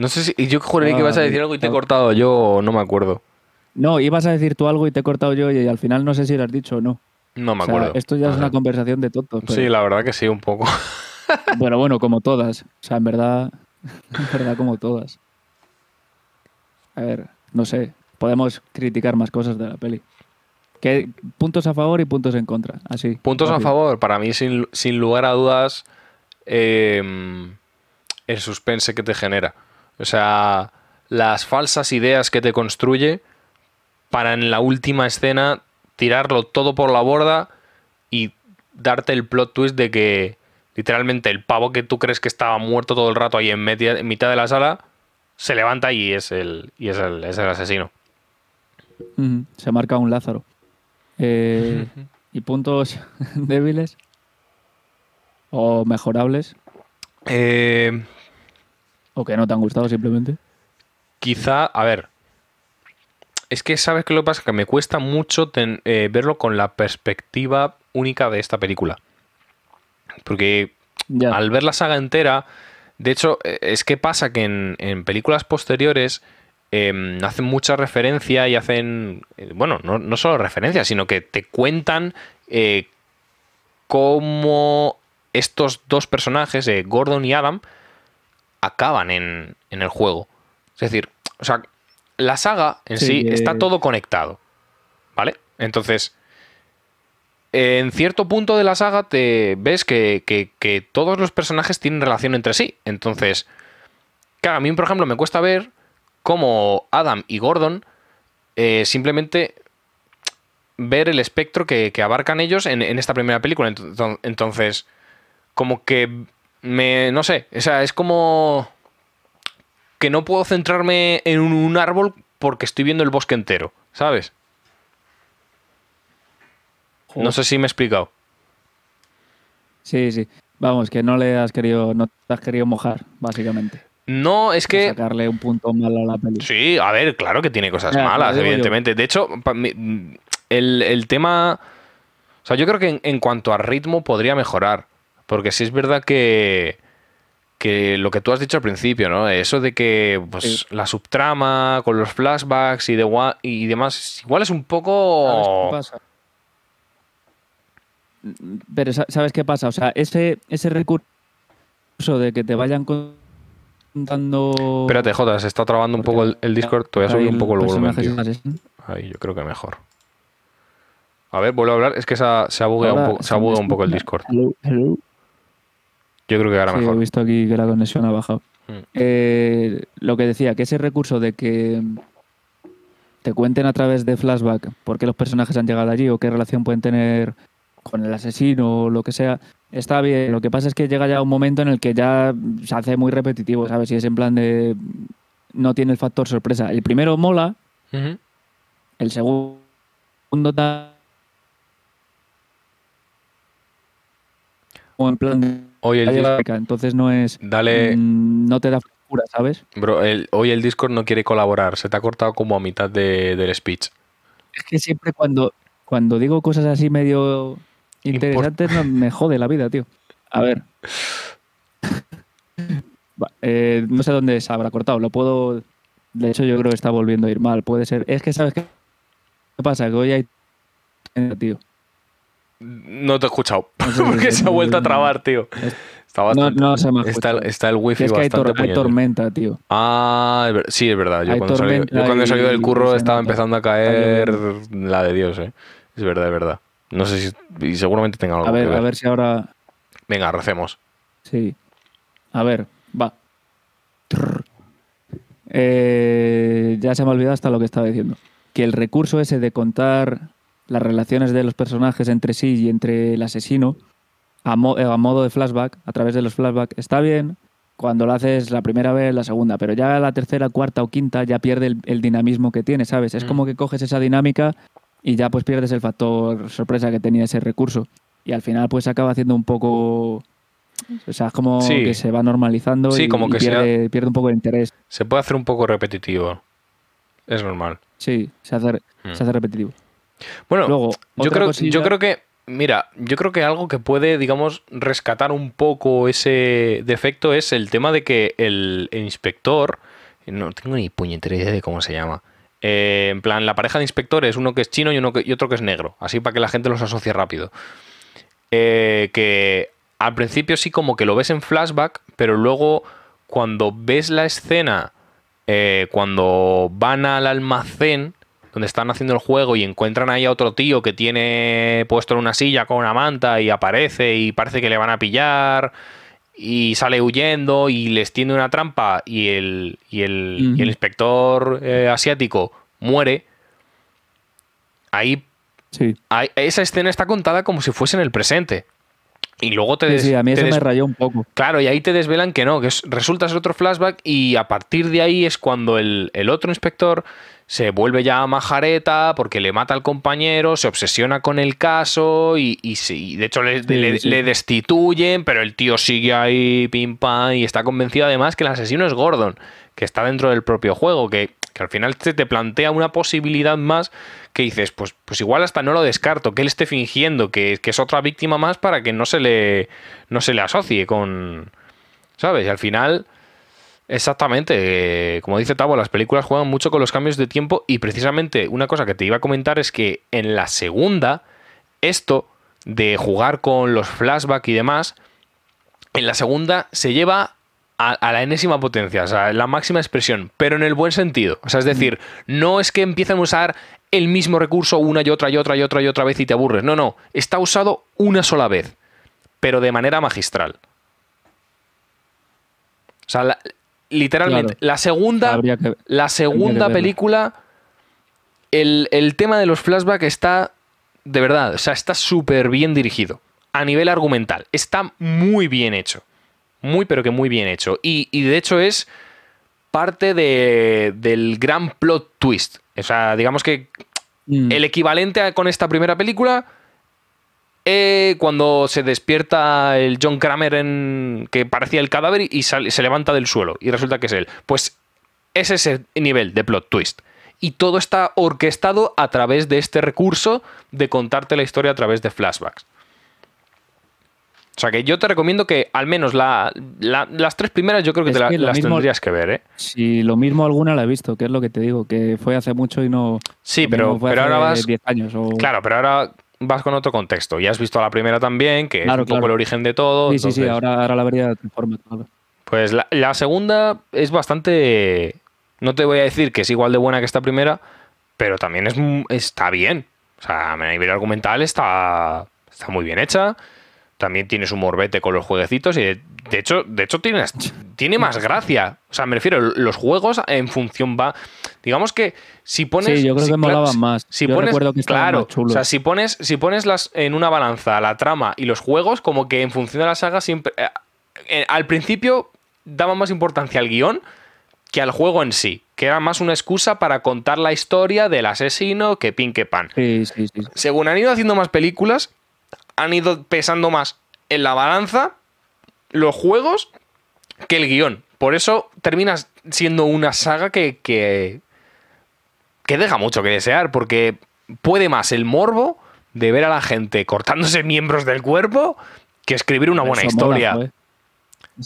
No sé si. Yo juraría que ibas a Ah, decir algo y te he cortado yo, o no me acuerdo. No, ibas a decir tú algo y te he cortado yo y al final no sé si lo has dicho o no. No me O sea, acuerdo. esto ya es una conversación de tontos. Pero, Sí, la verdad que sí, un poco. Bueno, bueno, como todas. O sea, en verdad, en verdad como todas. A ver, no sé. Podemos criticar más cosas de la peli. ¿Qué puntos a favor y puntos en contra? Así. Puntos a favor, para mí, sin, sin lugar a dudas, eh, el suspense que te genera. O sea, las falsas ideas que te construye para en la última escena tirarlo todo por la borda y darte el plot twist de que literalmente el pavo que tú crees que estaba muerto todo el rato ahí en, media- en mitad de la sala se levanta y es el, y es el, es el asesino. Se marca un Lázaro. Eh, ¿Y puntos débiles? ¿O mejorables? Eh, ¿O que no te han gustado simplemente? quizá, a ver, es que sabes que lo que pasa que me cuesta mucho ten- eh, verlo con la perspectiva única de esta película. Porque Ya. al ver la saga entera, de hecho, eh, es que pasa que en, en películas posteriores eh, hacen mucha referencia y hacen, eh, bueno, no, no solo referencia, sino que te cuentan eh, cómo estos dos personajes, eh, Gordon y Adam, acaban en, en el juego. Es decir, o sea, la saga en sí, Sí, eh, está todo conectado. ¿Vale? Entonces, en cierto punto de la saga te ves que, que- todos los personajes tienen relación entre sí. Entonces, claro, a mí, por ejemplo, me cuesta ver cómo Adam y Gordon eh, simplemente ver el espectro que, abarcan ellos en, esta primera película. Enton- Entonces, como que me. No sé, o sea, es como. que no puedo centrarme en un árbol porque estoy viendo el bosque entero, ¿sabes? No sé si me he explicado. Sí, sí. Vamos, que no le has querido, no te has querido mojar, básicamente. No, es que. Sacarle un punto malo a la peli. Sí, a ver, claro que tiene cosas malas, yo. evidentemente. De hecho, el, el tema. O sea, yo creo que en, en cuanto a ritmo podría mejorar. Porque sí es verdad que. Que lo que tú has dicho al principio, ¿no? Eso de que pues, Sí. la subtrama con los flashbacks y, de, gua- y demás, igual es un ¿Sabes qué poco. pasa? Pero sa- ¿sabes qué pasa? O sea, ese, ese recurso de que te vayan contando... Espérate, Jota, se está trabando un poco el, el Discord. Te voy a subir un poco el volumen, tío. Ahí, yo creo que mejor. A ver, vuelvo a hablar. Es que se ha, se ha bugueado un, poco, se ha bugueado un poco el Discord. Hello, hello. Yo creo que ahora Sí, mejor. he visto aquí que la conexión ha bajado. Mm. Eh, lo que decía, que ese recurso de que te cuenten a través de flashback por qué los personajes han llegado allí o qué relación pueden tener con el asesino o lo que sea, está bien. Lo que pasa es que llega ya un momento en el que ya se hace muy repetitivo, ¿sabes? Y es en plan de... no tiene el factor sorpresa. El primero mola, Ujú. el segundo o en plan de Hoy el, entonces no es Dale, mm, no te da frescura, ¿sabes? bro, el- hoy el Discord no quiere colaborar. Se te ha cortado como a mitad de- del speech. Es que siempre cuando, cuando digo cosas así medio interesantes no- me jode la vida, tío. A ver. Eh, no sé dónde se habrá cortado. Lo puedo. De hecho, yo creo que está volviendo a ir mal. Puede ser. Es que, ¿sabes qué qué pasa? Que hoy hay. Tío. No te he escuchado. No sé Porque por se ha vuelto a trabar, tío. Es- Está No, bastante. no se me ha está, el- escuchado. está el wifi es que hay, bastante tor- hay tormenta, tío. Ah, es sí, es verdad. Yo Hay cuando, salí, yo cuando he salido del curro estaba empezando a caer la de Dios, ¿eh? Es verdad, es verdad. No sé si. Y seguramente tenga algo A ver, que ver. a ver si ahora. Venga, recemos. Sí. A ver, va. Eh, ya se me ha olvidado hasta lo que estaba diciendo. Que el recurso ese de contar las relaciones de los personajes entre sí y entre el asesino a, mo- eh, a modo de flashback, a través de los flashbacks, está bien cuando lo haces la primera vez, la segunda, pero ya la tercera, cuarta o quinta ya pierde el, el dinamismo que tiene, ¿sabes? Es Mm. como que coges esa dinámica y ya pues pierdes el factor sorpresa que tenía ese recurso. Y al final pues acaba haciendo un poco... O sea, es como Sí. que se va normalizando Sí, y, como y que sea- pierde, pierde un poco de interés. Se puede hacer un poco repetitivo. Es normal. Sí, se hace, Mm. se hace repetitivo. Bueno, Luego, yo creo, cosilla- yo creo que, mira, yo creo que algo que puede, digamos, rescatar un poco ese defecto es el tema de que el, el inspector, no tengo ni puñetera idea de cómo se llama. Eh, en plan, la pareja de inspectores, uno que es chino y, uno que- y otro que es negro, así para que la gente los asocie rápido. Eh, que al principio sí como que lo ves en flashback, pero luego cuando ves la escena, eh, cuando van al almacén donde están haciendo el juego y encuentran ahí a otro tío que tiene puesto en una silla con una manta y aparece y parece que le van a pillar y sale huyendo y les tiende una trampa y el, y el, y el inspector eh, asiático muere, ahí Sí, Ahí- esa escena está contada como si fuese en el presente. Y luego te, des- sí, a mí eso me rayó un poco. Claro, y ahí te desvelan que no, que es- resulta ser otro flashback y a partir de ahí es cuando el, el otro inspector se vuelve ya majareta porque le mata al compañero, se obsesiona con el caso y, y sí, y de hecho le, Sí, le- sí. le destituyen, pero el tío sigue ahí, pim pam, y está convencido además que el asesino es Gordon, que está dentro del propio juego, que, que al final te, te plantea una posibilidad más que dices, pues, pues igual hasta no lo descarto, que él esté fingiendo que, que es otra víctima más para que no se le, no se le asocie con... ¿Sabes? Y al final, exactamente, eh, como dice Tavo, las películas juegan mucho con los cambios de tiempo y precisamente una cosa que te iba a comentar es que en la segunda, esto de jugar con los flashbacks y demás, en la segunda se lleva a, a la enésima potencia, o sea, la máxima expresión, pero en el buen sentido. O sea, es decir, no es que empiecen a usar el mismo recurso una y otra y otra y otra y otra vez y te aburres. No, no, está usado una sola vez, pero de manera magistral. O sea, la- literalmente, Claro. la segunda, que- la segunda película, el, el tema de los flashbacks está, de verdad, o sea, está súper bien dirigido. A nivel argumental, está muy bien hecho. Muy, pero que muy bien hecho. Y, y de hecho es parte de- del gran plot twist. O sea, digamos que Mm. el equivalente a- con esta primera película, eh, cuando se despierta el John Kramer en, que parecía el cadáver y sale- se levanta del suelo y resulta que es él. Pues es ese nivel de plot twist. Y todo está orquestado a través de este recurso de contarte la historia a través de flashbacks. O sea que yo te recomiendo que al menos la- la- las tres primeras yo creo que Es te la- que lo las mismo- tendrías que ver, ¿eh? Si lo mismo alguna la he visto, que es lo que te digo, que fue hace mucho y no. Sí, pero, pero ahora vas... 10 años. O... Claro, pero ahora vas con otro contexto. Ya has visto la primera también, que es Claro, un poco el origen de todo. Sí, sí, sí, ahora, ahora la vería de otra forma. claro. Pues la, la segunda es bastante. No te voy a decir que es igual de buena que esta primera, pero también es, está bien. O sea, a nivel argumental está, está muy bien hecha. También tiene su morbete con los jueguecitos y de, de hecho, de hecho tiene, tiene más gracia. O sea, me refiero, los juegos en función va. Digamos que si pones. Sí, yo creo si- que molaban más. Si Yo pones, recuerdo que claro, más chulos. O sea, si pones, si pones las en una balanza la trama y los juegos, como que en función de la saga siempre. eh, eh, al principio daba más importancia al guion que al juego en sí, que era más una excusa para contar la historia del asesino que pin que pan. Sí, sí, sí. Según han ido haciendo más películas, han ido pesando más en la balanza los juegos que el guion. Por eso terminas siendo una saga que, que, que deja mucho que desear, porque puede más el morbo de ver a la gente cortándose miembros del cuerpo que escribir una buena Eso historia.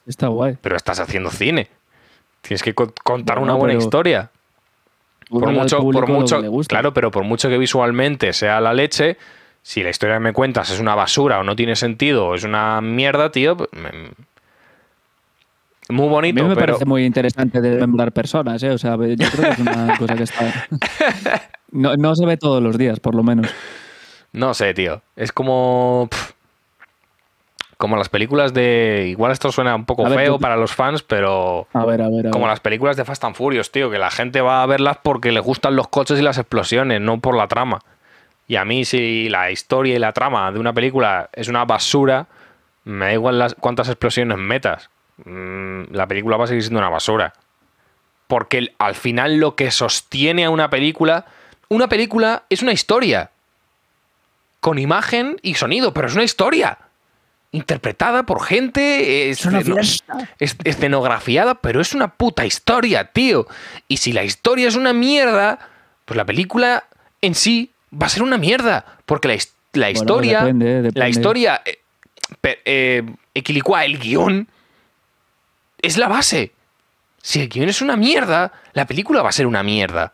Está guay. pero estás haciendo cine. Tienes que co- contar una buena historia. Por mucho, por mucho, claro, pero por mucho que visualmente sea la leche, si la historia que me cuentas es una basura o no tiene sentido o es una mierda, tío, pues, muy A bonito, mí me pero parece muy interesante desmembrar personas, ¿eh? O sea, yo creo que es una cosa que está... No, no se ve todos los días, por lo menos. no sé, tío. Es como como las películas de. Igual esto suena un poco A ver, feo tú- para los fans, pero. A ver, a ver, a Como ver. las películas de Fast and Furious, tío, que la gente va a verlas porque le gustan los coches y las explosiones, no por la trama. Y a mí, si la historia y la trama de una película es una basura, me da igual las, cuántas explosiones metas. Mm, la película va a seguir siendo una basura. Porque al final lo que sostiene a una película. Una película es una historia. Con imagen y sonido, pero es una historia. Interpretada por gente. Es una esceno- escenografiada, pero es una puta historia, tío. Y si la historia es una mierda, pues la película en sí va a ser una mierda. Porque la, la Bueno, historia. depende, depende. La historia. eh, eh, equilicua, el guion. Es la base. Si el guion es una mierda, la película va a ser una mierda.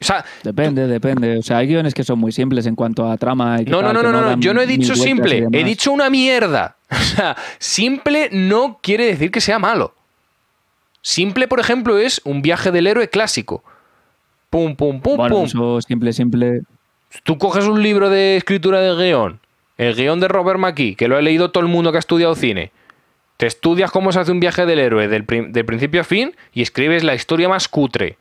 O sea, Depende, depende. O sea, hay guiones que son muy simples en cuanto a trama. Y no, no, tal, no, no, no, dan yo no he dicho simple, he dicho una mierda. O sea, simple no quiere decir que sea malo. Simple, por ejemplo, es un viaje del héroe clásico. Pum, pum, pum, Bueno, pum. eso simple, simple. Tú coges un libro de escritura de guion, el guion de Robert McKee, que lo ha leído todo el mundo que ha estudiado cine. Te estudias cómo se hace un viaje del héroe del, principio a fin y escribes la historia más cutre.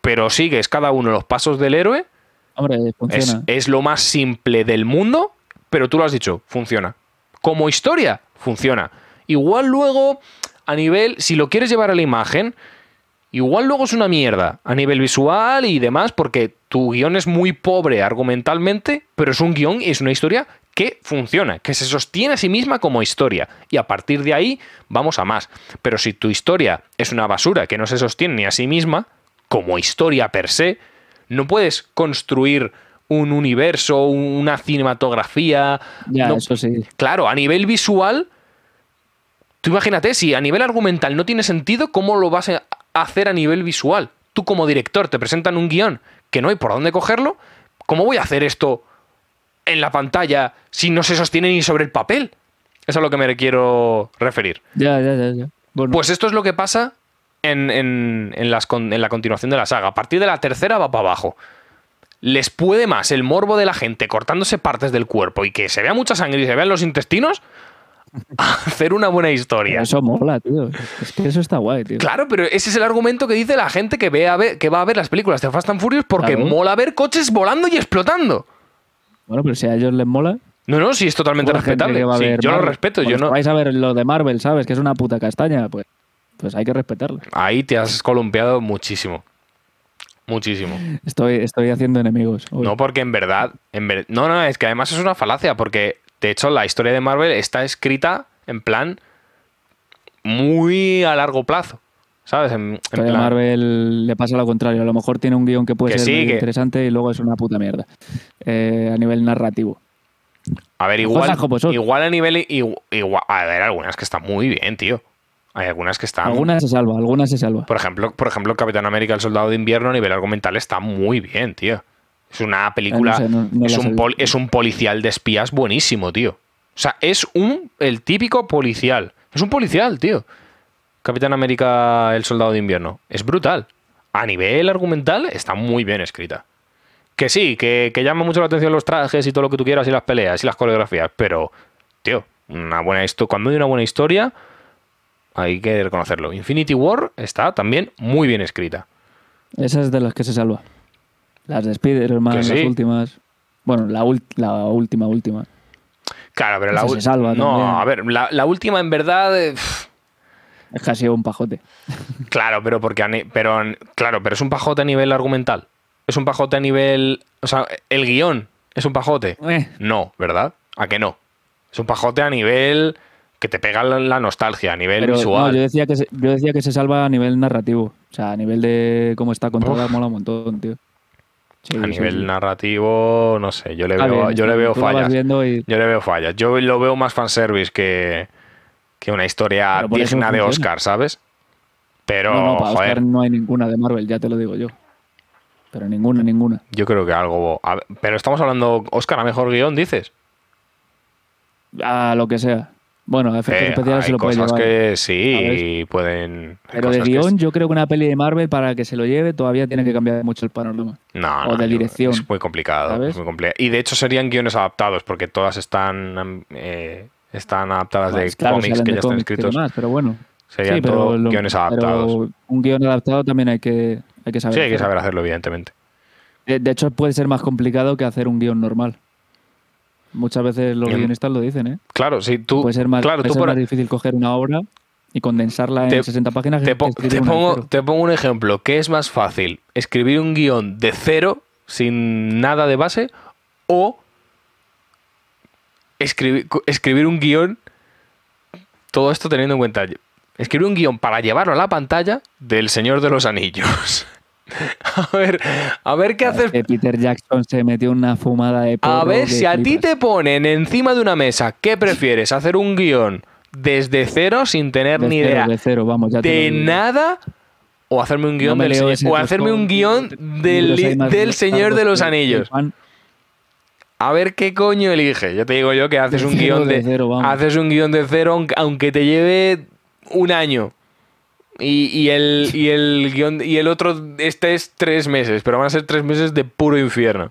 Pero sigues cada uno los pasos del héroe Hombre, es, funciona. es lo más simple del mundo, pero tú lo has dicho, funciona. Como historia, funciona. Igual luego, a nivel, si lo quieres llevar a la imagen, igual luego es una mierda a nivel visual y demás, porque tu guion es muy pobre argumentalmente, pero es un guion y es una historia que funciona, que se sostiene a sí misma como historia. Y a partir de ahí vamos a más. Pero si tu historia es una basura que no se sostiene ni a sí misma, como historia per se, no puedes construir un universo, una cinematografía. Ya, no- eso sí. Claro, a nivel visual, tú imagínate, si a nivel argumental no tiene sentido, ¿cómo lo vas a hacer a nivel visual? Tú como director te presentan un guion que no hay por dónde cogerlo, ¿cómo voy a hacer esto en la pantalla si no se sostiene ni sobre el papel? Eso es a lo que me quiero referir. Ya, ya, ya. ya. Bueno, Pues esto es lo que pasa en, en- en las en la continuación de la saga. A partir de la tercera va para abajo. Les puede más el morbo de la gente cortándose partes del cuerpo y que se vea mucha sangre y se vean los intestinos hacer una buena historia. pero eso mola, tío. Es que eso está guay, tío. Claro, pero ese es el argumento que dice la gente que, ve a ver, que va a ver las películas de Fast and Furious porque Claro. mola ver coches volando y explotando. Bueno, pero si a ellos les mola. No, no, sí, es totalmente respetable. Sí, yo lo Marvel. respeto. Yo Pues no, Vais a ver lo de Marvel, ¿sabes? Que es una puta castaña. Pues, pues hay que respetarlo. ahí te has columpiado muchísimo. Muchísimo. Estoy, estoy haciendo enemigos. hoy. No, porque en verdad, en ver- No, no, es que además es una falacia, porque de hecho la historia de Marvel está escrita en plan muy a largo plazo. ¿Sabes? En, en plan- Marvel le pasa lo contrario. A lo mejor tiene un guion que puede Que ser sí, medio que- interesante y luego es una puta mierda. Eh, a nivel narrativo. A ver, igual, igual a nivel. igu- Igual, a ver, algunas que están muy bien, tío. Hay algunas que están. Algunas se salva, algunas se salva. Por ejemplo, por ejemplo, Capitán América, el Soldado de Invierno, a nivel argumental, está muy bien, tío. Es una película. No sé, no- no es, un pol- es un policial de espías buenísimo, tío. O sea, es un. el típico policial. Es un policial, tío. Capitán América, el Soldado de Invierno. Es brutal. A nivel argumental, está muy bien escrita. Que sí, que, que llama mucho la atención los trajes y todo lo que tú quieras y las peleas y las coreografías, pero, tío, una buena histo- cuando hay una buena historia, hay que reconocerlo. Infinity War está también muy bien escrita. Esas es de las que se salva. Las de Spider-Man, las últimas. Bueno, la, la última, última. Claro, pero la Esa se ul- salva No, también. a ver, la, la última en verdad. eh, Es que ha sido un pajote. claro, pero porque pero claro, pero es un pajote a nivel argumental. Es un pajote a nivel. O sea, el guion es un pajote. Eh, No, ¿verdad? ¿A que no? Es un pajote a nivel que te pega la, la nostalgia, a nivel pero no, visual. yo, decía que se, yo decía que se salva a nivel narrativo. O sea, a nivel de cómo está controlada, Uf. mola un montón, tío. Sí, a nivel sí. narrativo, no sé, yo le veo, bien, yo le veo fallas. y- Yo le veo fallas. Yo lo veo más fanservice que, que una historia digna de. Oscar, ¿sabes? Pero, no, no, para joder, Oscar no hay ninguna de Marvel, ya te lo digo yo. Pero ninguna, ninguna. yo creo que algo... ver, pero estamos hablando, Oscar, a mejor guion, dices. A lo que sea. Bueno, efectos Eh, especiales se lo puede cosas llevar. que A sí pueden... Pero de cosas que guion, yo creo que una peli de Marvel, para que se lo lleve, todavía tiene que cambiar mucho el panorama. No, o no, de dirección, Es muy complicado. es muy Y de hecho serían guiones adaptados porque todas están... eh, están adaptadas de claro, cómics que ya están escritos. demás, pero bueno. Serían Sí, pero lo- guiones pero adaptados. un guion adaptado también hay que, hay que saber. Sí, hay que saber hacerlo, evidentemente. De, de hecho, puede ser más complicado que hacer un guion normal. Muchas veces los Bien. guionistas lo dicen, ¿eh? Claro, si tú. Puede ser más, claro, puede tú ser por- más difícil coger una obra y condensarla Te- en 60 páginas te, po- pongo, te pongo un ejemplo. ¿Qué es más fácil? ¿Escribir un guion de cero, sin nada de base? ¿O escribir, escribir un guion? Todo esto teniendo en cuenta. Escribir un guion para llevarlo a la pantalla del Señor de los Anillos. a ver, a ver qué haces. Que Peter Jackson se metió una fumada de A porro ver, que si a ti te ponen encima de una mesa, ¿qué prefieres? ¿Hacer un guion desde cero sin tener De ni cero, idea de cero, vamos, ya de nada? ¿O hacerme un guion me del señor, o hacerme un guion del, Señor de los Anillos? A ver qué coño elige. Yo te digo yo que haces De un guion de cero, haces un guion de cero aunque te lleve un año. Y, y el, y el guion y el otro este es tres meses, pero van a ser tres meses de puro infierno.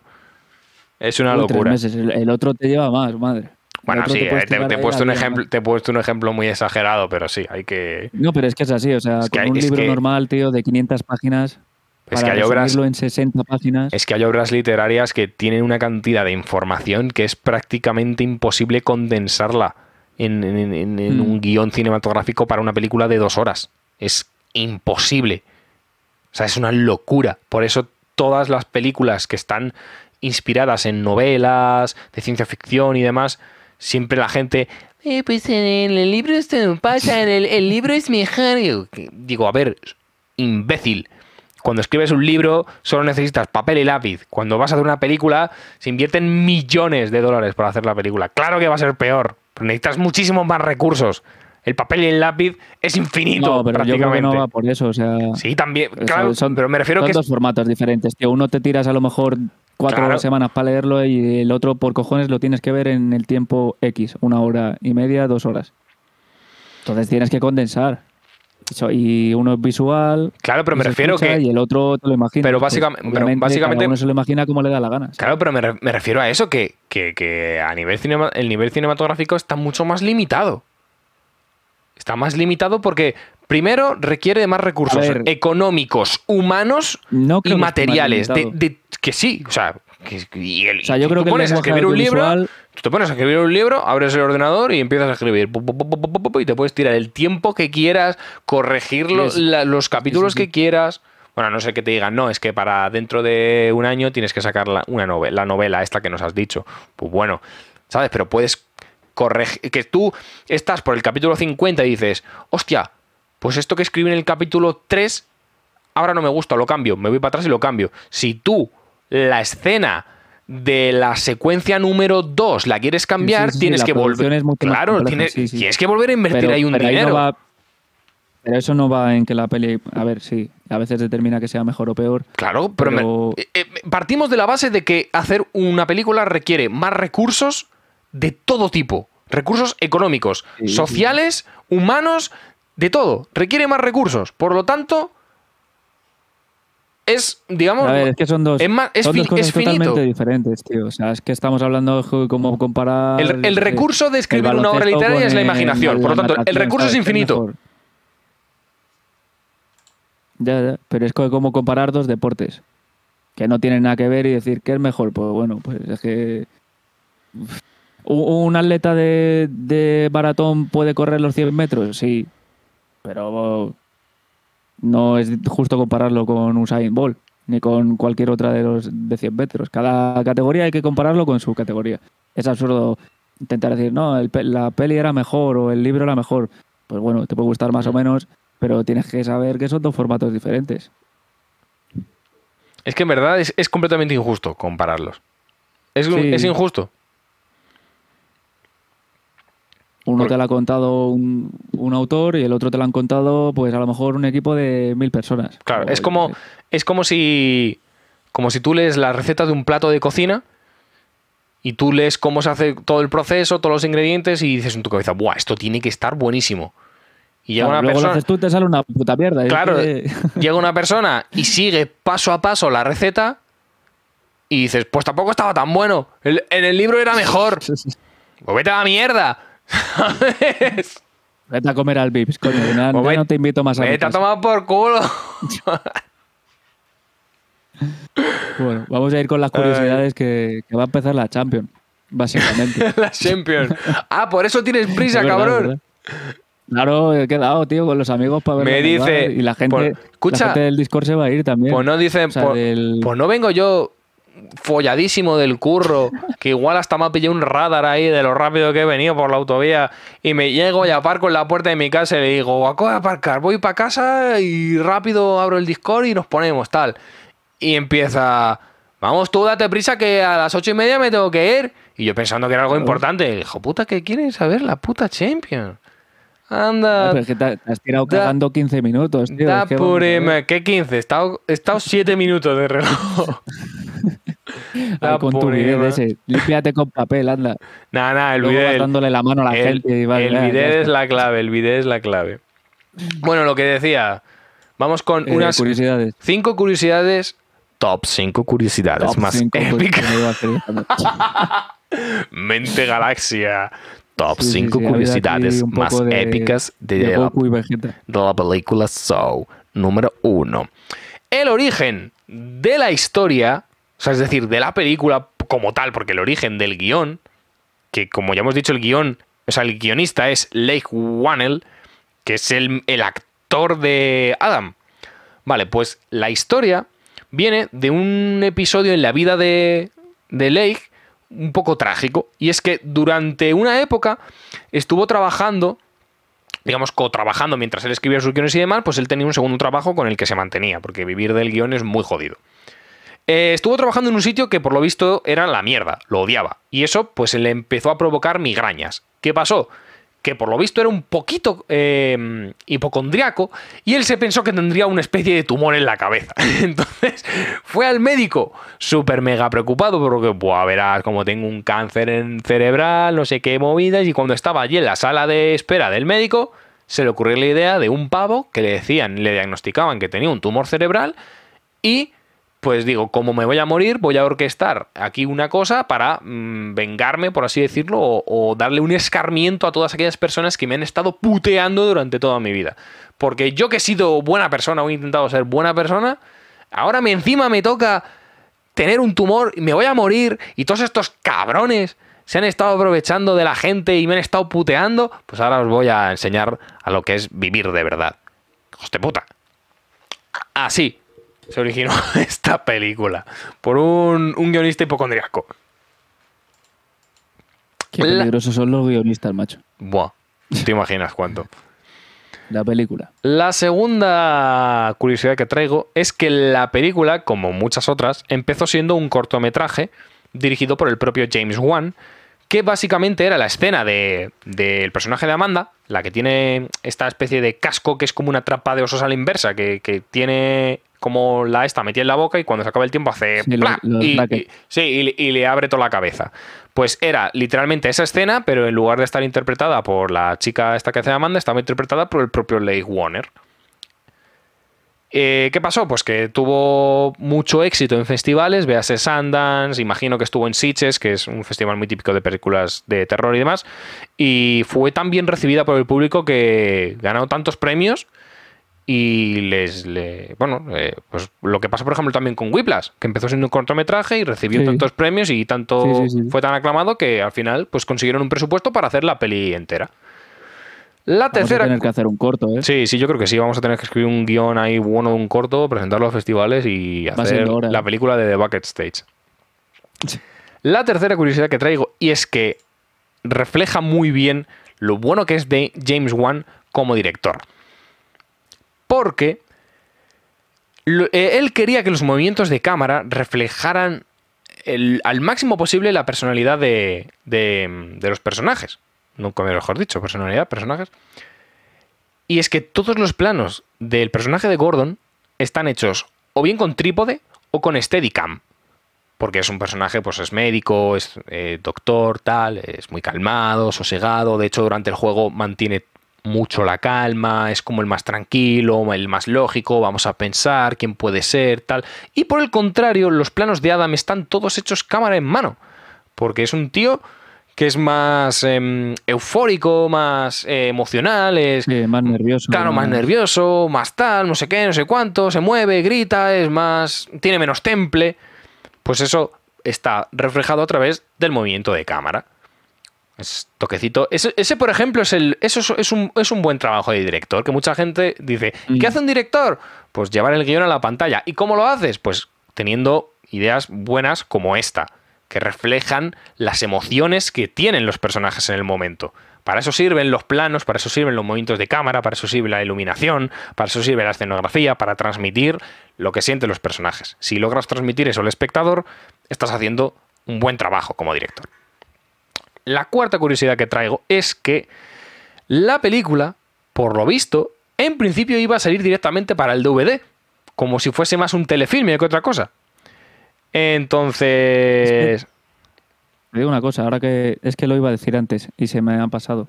Es una Uy, tres locura. meses. El, el otro te lleva más, madre. Bueno, sí, te eh, te, he puesto un ejemplo, te he puesto un ejemplo muy exagerado, pero sí, hay que. No, pero es que es así, o sea, Es con un libro que- normal, tío, de 500 páginas, Es para que hay obras, en 60 páginas. es que hay obras literarias que tienen una cantidad de información que es prácticamente imposible condensarla en, en- en- en Mm. un guion cinematográfico para una película de dos horas. Es imposible. O sea, es una locura. Por eso todas las películas que están inspiradas en novelas de ciencia ficción y demás, siempre la gente, "Eh, pues en el libro esto no pasa, en el, libro es mejor. Digo, a ver, imbécil. Cuando escribes un libro solo necesitas papel y lápiz. Cuando vas a hacer una película se invierten millones de dólares para hacer la película. Claro que va a ser peor, pero necesitas muchísimos más recursos. El papel y el lápiz es infinito no, pero yo creo que prácticamente. no va por eso, o sea... Sí, también. son- Claro, son- pero me refiero son que es- dos formatos diferentes, tío. Uno te tiras a lo mejor cuatro Claro. semanas para leerlo y el otro por cojones lo tienes que ver en el tiempo X, una hora y media, dos horas. Entonces tienes que condensar. Y uno es visual. Claro, pero me refiero que. Y el otro te lo imaginas. Pero Pues, básicamente- pero obviamente, básicamente- cada uno se lo imagina como le da la gana. Claro, pero me refiero a eso, que, que- que a nivel cinema, el nivel cinematográfico está mucho más limitado. Está más limitado porque, primero, requiere de más recursos ver. económicos, humanos No y que materiales. De, limitado. de- que sí, o sea, que, y el- O sea, y yo tú creo te que pones a escribir un libro, tú te pones a escribir un libro, abres el ordenador y empiezas a escribir pu, pu, pu, y te puedes tirar el tiempo que quieras, corregir la- los capítulos sí, que quieras. Bueno, a no sé que te digan, no, es que para dentro de un año tienes que sacar la, una novela, la novela esta que nos has dicho. Pues bueno, ¿sabes? Pero puedes corregir, que tú estás por el capítulo 50 y dices, hostia, pues esto que escribí en el capítulo 3, ahora no me gusta, lo cambio, me voy para atrás y lo cambio. Si tú la escena de la secuencia número 2 la quieres cambiar, sí, sí, tienes que volver. Claro, tienes, tienes que volver a invertir Pero- ahí un pero dinero. no va- pero eso no va en que la peli. A ver, sí. A veces determina que sea mejor o peor. Claro, Pero- eh, eh, partimos de la base de que hacer una película requiere más recursos de todo tipo. Recursos económicos, Sí, sí. sociales, humanos, de todo. Requiere más recursos. Por lo tanto, es, digamos, A ver, es que son dos, es más- es son fin- dos cosas es finito. totalmente diferentes, tío. O sea, es que estamos hablando de como comparar. el, el recurso de escribir una obra literaria es la imaginación. Por lo tanto, el recurso es ¿sabes? ¿Qué infinito. Ya, ya, pero es co- como comparar dos deportes que no tienen nada que ver y decir qué es mejor. Pues bueno, pues es que uf, un atleta de, de maratón puede correr los 100 metros, sí, pero no es justo compararlo con Usain Bolt ni con cualquier otra de los de 100 metros. Cada categoría hay que compararlo con su categoría. Es absurdo intentar decir, no, el la peli era mejor o el libro era mejor. Pues bueno, te puede gustar más o menos, pero tienes que saber que son dos formatos diferentes. Es que en verdad es, es completamente injusto compararlos. Es, un- Sí. es injusto. Uno te lo ha contado un, un autor y el otro te lo han contado, pues a lo mejor un equipo de mil personas. Claro, O es como, es como si. Como si tú lees la receta de un plato de cocina y tú lees cómo se hace todo el proceso, todos los ingredientes y dices en tu cabeza, ¡buah! Esto tiene que estar buenísimo. Y llega Claro, una luego lo persona. haces tú te sale una puta mierda. Claro, que- llega una persona y sigue paso a paso la receta y dices, pues tampoco estaba tan bueno. En el libro era mejor. Pues vete a la mierda. ¿Sabes? Vete a comer al Vips, coño. ya- Pues ya no te invito más a mi Vete a tomar por culo. Bueno, vamos a ir con las curiosidades que, que va a empezar la Champions, básicamente. la Champions. Ah, por eso tienes prisa, verdad, cabrón. Claro, he quedado, tío, con los amigos para ver. Me dice, Y la gente, por- la escucha, gente del Discord se va a ir también. Pues no dicen, O sea, del- pues no vengo yo folladísimo del curro, que igual hasta me ha pillado un radar ahí de lo rápido que he venido por la autovía y me llego y aparco en la puerta de mi casa y le digo, acabo de aparcar, voy para casa y rápido abro el Discord y nos ponemos tal. Y empieza, vamos tú, date prisa que a las ocho y media me tengo que ir. Y yo pensando que era algo importante, hijo puta, ¿qué quieres saber? La puta Champions. Ah, Anda, pero es que te, has tirado Da- cagando 15 minutos, tío. Da es que. ¿Qué 15? He estado, he estado 7 minutos de reloj. Ay, Da con tu purima. bidet ese. Límpiate con papel, anda. Nada, nada, el Luego vas bidet. dándole la mano a la el, gente y vale, el ya, ya bidet es la clave, el bidet es la clave. Bueno, lo que decía. Vamos con Eh, unas curiosidades. 5 curiosidades. Top 5 curiosidades Top más cinco, pues, épicas. Mente Galaxia. Top Sí, sí, 5 sí, ha habido curiosidades más de- épicas de, de la, de la película Soul. Número 1. El origen de la historia, sea, es decir, de la película como tal, porque el origen del guion, que como ya hemos dicho, el guion, o sea, el guionista es Lake Whannell, que es el, el actor de Adam. Vale, pues la historia viene de un episodio en la vida de, de Lake un poco trágico. Y es que durante una época estuvo trabajando, digamos, co-trabajando mientras él escribía sus guiones y demás, pues él tenía un segundo trabajo con el que se mantenía, porque vivir del guion es muy jodido. Eh, estuvo trabajando en un sitio que por lo visto era la mierda, lo odiaba. Y eso pues le empezó a provocar migrañas. ¿Qué pasó? Que por lo visto era un poquito eh, hipocondriaco y él se pensó que tendría una especie de tumor en la cabeza. Entonces fue al médico súper mega preocupado porque, buah, verás, como tengo un cáncer en cerebral, no sé qué movidas. Y cuando estaba allí en la sala de espera del médico, se le ocurrió la idea de un pavo que le decían, le diagnosticaban que tenía un tumor cerebral y pues digo, como me voy a morir, voy a orquestar aquí una cosa para mm, vengarme, por así decirlo, o, darle un escarmiento a todas aquellas personas que me han estado puteando durante toda mi vida. Porque yo que he sido buena persona o he intentado ser buena persona, ahora me encima me toca tener un tumor y me voy a morir y todos estos cabrones se han estado aprovechando de la gente y me han estado puteando, pues ahora os voy a enseñar a lo que es vivir de verdad. Hijos de puta. Así se originó esta película por un, un guionista hipocondriaco. Qué La- peligrosos son los guionistas, macho. Buah, no te imaginas cuánto. La película. La segunda curiosidad que traigo es que la película, como muchas otras, empezó siendo un cortometraje dirigido por el propio James Wan, que básicamente era la escena de- del personaje de Amanda, la que tiene esta especie de casco que es como una trampa de osos a la inversa, que, que tiene como la esta metida en la boca y cuando se acaba el tiempo hace Sí, y, sí, y le abre toda la cabeza. Pues era literalmente esa escena, pero en lugar de estar interpretada por la chica esta que hace Amanda, estaba interpretada por el propio Leigh Warner. Eh, ¿Qué pasó? Pues que tuvo mucho éxito en festivales, véase Sundance, imagino que estuvo en Sitges, que es un festival muy típico de películas de terror y demás, y fue tan bien recibida por el público que ganó tantos premios y les, le- bueno, eh, pues lo que pasó por ejemplo también con Whiplash, que empezó siendo un cortometraje y recibió Sí. tantos premios y tanto Sí, sí, sí. fue tan aclamado que al final pues consiguieron un presupuesto para hacer la peli entera. La Vamos a tercera tener que hacer un corto, ¿eh? Sí, sí, yo creo que sí. Vamos a tener que escribir un guion ahí bueno de un corto, presentarlo a festivales y Va hacer hora, la ¿eh? película de The Bucket Stage. La tercera curiosidad que traigo, y es que refleja muy bien lo bueno que es de James Wan como director. Porque eh, él quería que los movimientos de cámara reflejaran al máximo posible la personalidad de, de- de los personajes. Nunca mejor dicho, personalidad, personajes. Y es que todos los planos del personaje de Gordon están hechos o bien con trípode o con Steadicam. Porque es un personaje, pues es médico, es eh, doctor, tal, es muy calmado, sosegado. De hecho, durante el juego mantiene mucho la calma, es como el más tranquilo, el más lógico, vamos a pensar quién puede ser, tal. Y por el contrario, los planos de Adam están todos hechos cámara en mano. Porque es un tío que es más em, eufórico, más eh, emocional, es Sí, más nervioso. claro, más nervioso, más tal, no sé qué, no sé cuánto, se mueve, grita, es más. tiene menos temple. Pues eso está reflejado a través del movimiento de cámara. Es toquecito. Ese, ese, por ejemplo, es el. Eso es, es un, es un buen trabajo de director. Que mucha gente dice. Mm. ¿Qué hace un director? Pues llevar el guion a la pantalla. ¿Y cómo lo haces? Pues teniendo ideas buenas como esta. Que reflejan las emociones que tienen los personajes en el momento. Para eso sirven los planos, para eso sirven los movimientos de cámara, para eso sirve la iluminación, para eso sirve la escenografía, para transmitir lo que sienten los personajes. Si logras transmitir eso al espectador, estás haciendo un buen trabajo como director. La cuarta curiosidad que traigo es que la película, por lo visto, en principio iba a salir directamente para el DVD, como si fuese más un telefilme que otra cosa. Entonces... Te digo una cosa, ahora que es que lo iba a decir antes y se me ha pasado.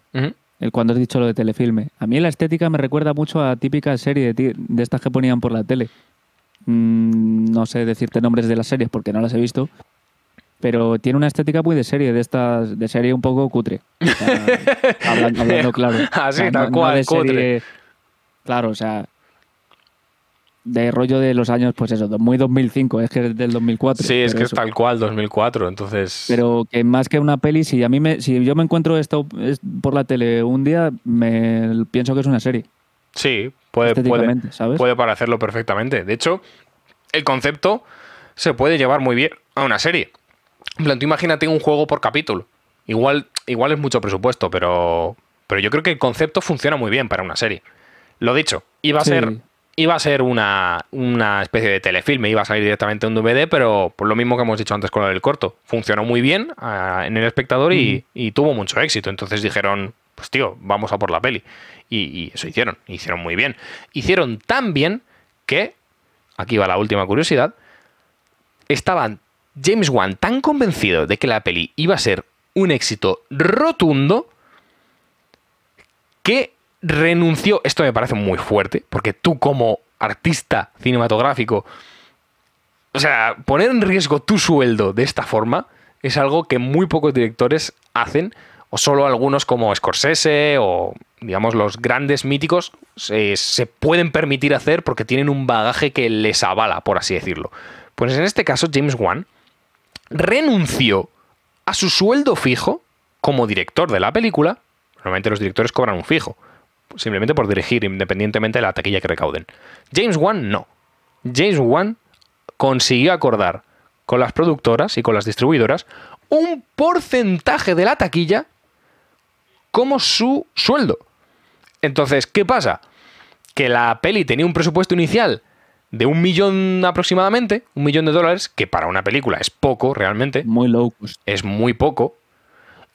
El cuando has dicho lo de telefilme. A mí la estética me recuerda mucho a típica serie de, de estas que ponían por la tele. Mm, no sé decirte nombres de las series porque no las he visto. Pero tiene una estética muy de serie, de estas, de serie un poco cutre. O sea, hablando, hablando claro. Así, O sea, tal cual, de cutre. serie- claro, o sea, de rollo de los años, pues eso, muy 2005, es que es del 2004. Sí, es que es tal cual, 2004, entonces... Pero que más que una peli, si a mí me, si yo me encuentro esto es- por la tele un día, me pienso que es una serie. Sí, puede, puede, puede parecerlo perfectamente. De hecho, el concepto se puede llevar muy bien a una serie. En plan, tú imagínate un juego por capítulo. Igual, igual es mucho presupuesto, pero, pero yo creo que el concepto funciona muy bien para una serie. Lo dicho, iba a Sí. ser, iba a ser una, una especie de telefilme, iba a salir directamente en un DVD, pero por lo mismo que hemos dicho antes con lo del corto, funcionó muy bien ah, en el espectador y, y tuvo mucho éxito. Entonces dijeron, pues tío, vamos a por la peli. Y, y eso hicieron, hicieron muy bien. Hicieron tan bien que, aquí va la última curiosidad, estaban James Wan tan convencido de que la peli iba a ser un éxito rotundo que renunció, esto me parece muy fuerte, porque tú como artista cinematográfico, o sea, poner en riesgo tu sueldo de esta forma es algo que muy pocos directores hacen, o solo algunos como Scorsese o, digamos, los grandes míticos se, se pueden permitir hacer porque tienen un bagaje que les avala, por así decirlo. Pues en este caso, James Wan renunció a su sueldo fijo como director de la película. Normalmente los directores cobran un fijo, simplemente por dirigir, independientemente de la taquilla que recauden. James Wan no. James Wan consiguió acordar con las productoras y con las distribuidoras un porcentaje de la taquilla como su sueldo. Entonces, ¿qué pasa? Que la peli tenía un presupuesto inicial de un millón aproximadamente, un millón de dólares, que para una película es poco realmente, Muy low cost. es muy poco.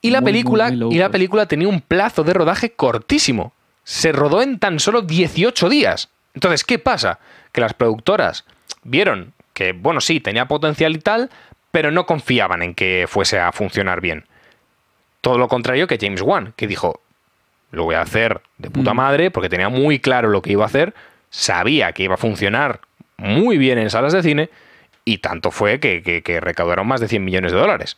Y la, Muy, película, muy y la película tenía un plazo de rodaje cortísimo. Se rodó en tan solo 18 días. Entonces, ¿qué pasa? Que las productoras vieron que, bueno, sí, tenía potencial y tal, pero no confiaban en que fuese a funcionar bien. Todo lo contrario que James Wan, que dijo, lo voy a hacer de puta Mm. madre, porque tenía muy claro lo que iba a hacer, sabía que iba a funcionar muy bien en salas de cine, y tanto fue que, que- que recaudaron más de 100 millones de dólares.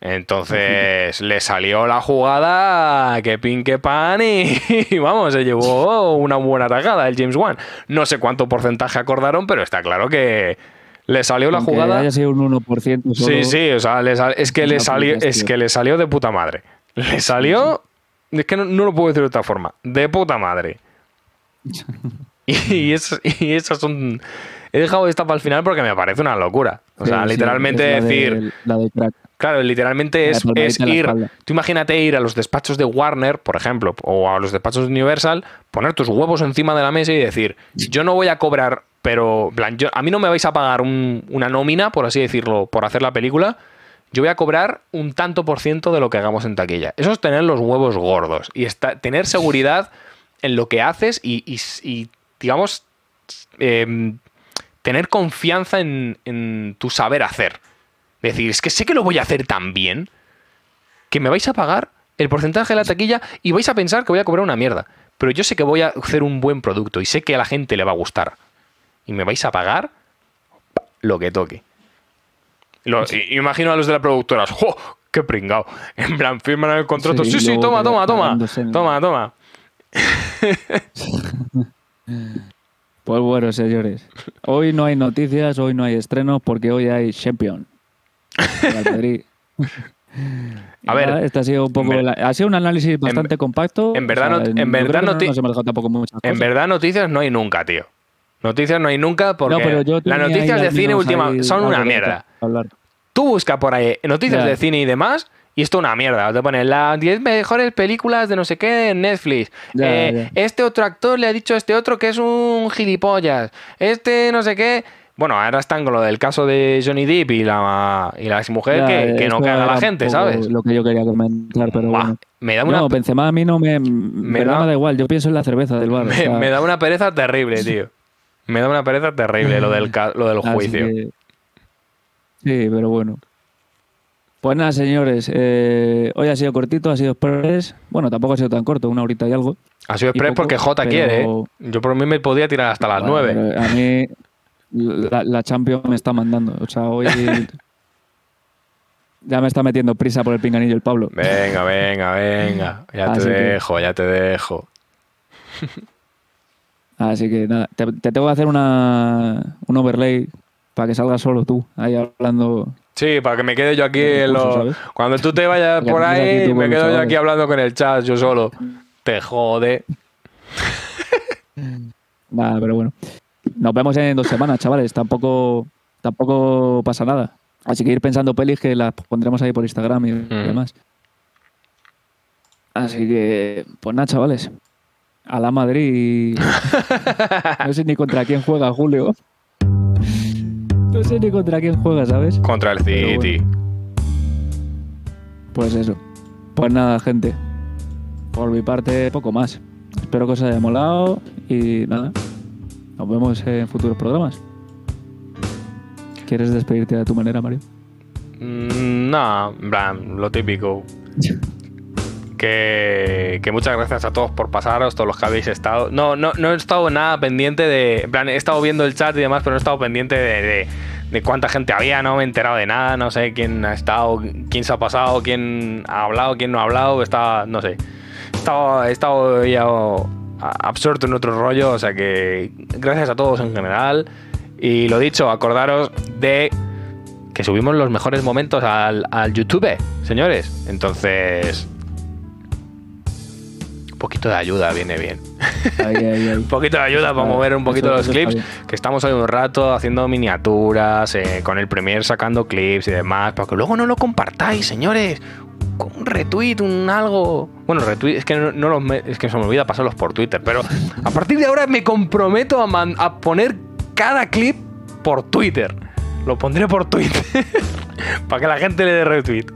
Entonces le salió la jugada que pin que pan y, y vamos, se llevó una buena tajada el James Wan. No sé cuánto porcentaje acordaron, pero está claro que le salió la jugada. haya sido un 1% solo, Sí, sí, o sea, sal- es que le salió, es que le salió de puta madre. Le salió, es que no, no lo puedo decir de otra forma, de puta madre. Y, es- y esas son. He dejado esta para el final porque me parece una locura. O sea, sí, literalmente de- decir. la de crack. Claro, literalmente es, es ir. Tú imagínate ir a los despachos de Warner, por ejemplo, o a los despachos de Universal, poner tus huevos encima de la mesa y decir: Yo no voy a cobrar, pero. plan, yo, a mí no me vais a pagar un- una nómina, por así decirlo, por hacer la película. Yo voy a cobrar un tanto por ciento de lo que hagamos en taquilla. Eso es tener los huevos gordos y está, tener seguridad en lo que haces y, y- y, digamos, em, tener confianza en, en tu saber hacer. Decir, es que sé que lo voy a hacer tan bien que me vais a pagar el porcentaje de la taquilla y vais a pensar que voy a cobrar una mierda. Pero yo sé que voy a hacer un buen producto y sé que a la gente le va a gustar. Y me vais a pagar lo que toque. Lo- imagino a los de la productora, ¡jo! Qué pringao. En plan, firman el contrato. Sí, Sí, toma, toma, toma. Toma, toma. Pues bueno, señores. Hoy no hay noticias, hoy no hay estrenos porque hoy hay Champion. A ver, nada, este ha sido un poco ver- la- ha sido un análisis bastante compacto. en verdad no- en verdad no nos hemos dejado tampoco muchas En verdad, noticias no hay nunca, tío. Noticias no hay nunca porque No, las noticias de cine última son una mierda. Tú busca por ahí noticias Ya. de cine y demás y esto es una mierda. Te ponen las 10 mejores películas de no sé qué en Netflix. Eh. Este otro actor le ha dicho a este otro que es un gilipollas. Este no sé qué. Bueno, ahora están con lo del caso de Johnny Depp y la, y la exmujer Ya, que, que no caga a la gente, ¿sabes? Lo que yo quería comentar, pero bueno. me da una No, Benzema a mí no me, me, da- me da igual. Yo pienso en la cerveza del bar. o me, sea, me da una pereza terrible, tío. Me da una pereza terrible lo del, lo del juicio. que- Sí, pero bueno. Pues nada, señores. eh, hoy ha sido cortito, ha sido express. Bueno, tampoco ha sido tan corto, una horita y algo. Ha sido express poco, porque J pero- quiere, ¿eh? Yo por mí me podía tirar hasta las Bueno, 9. pero A mí la, la Champions me está mandando. O sea, hoy ya me está metiendo prisa por el pinganillo el Pablo. Venga, venga, venga. Ya te que- dejo, ya te dejo. Así que nada, te, te tengo que hacer una, un overlay para que salgas solo tú, ahí hablando. Sí, para que me quede yo aquí en discurso, lo- ¿sabes? Cuando tú te vayas por ahí, me los quedo yo aquí hablando con el chat, yo solo. Te jode. Nada, pero bueno. Nos vemos en dos semanas, chavales. Tampoco, tampoco pasa nada. Así que ir pensando pelis que las pondremos ahí por Instagram y demás. Así que, pues nada, chavales. A la Madrid. No sé ni contra quién juega Julio. No sé ni contra quién juega, ¿sabes? Contra el City. Pues eso. Pues nada, gente. Por mi parte, poco más. Espero que os haya molado y nada. Nos vemos en futuros programas. ¿Quieres despedirte de tu manera, Mario? Mm, no, en plan, lo típico. Que, muchas gracias a todos por pasaros, todos los que habéis estado. No, no, no he estado nada pendiente de. En plan, he estado viendo el chat y demás, pero no he estado pendiente de, de- cuánta gente había, no me he enterado de nada, no sé quién ha estado, quién se ha pasado, quién ha hablado, quién no ha hablado, está, no sé. He estado, he estado ya absorto en otro rollo, o sea que gracias a todos en general. Y lo dicho, acordaros de que subimos los mejores momentos al, al YouTube, señores. Entonces, un poquito de ayuda viene bien. Un poquito de ayuda para mover un poquito eso- los eso clips. Que estamos hoy un rato haciendo miniaturas, eh, con el Premiere sacando clips y demás, para que luego no lo compartáis, señores. Con un retweet, un algo. Bueno, retweet, es que no, no los me- es que se me olvida pasarlos por Twitter, pero a partir de ahora me comprometo a, man- a poner cada clip por Twitter. Lo pondré por Twitter para que la gente le dé retweet.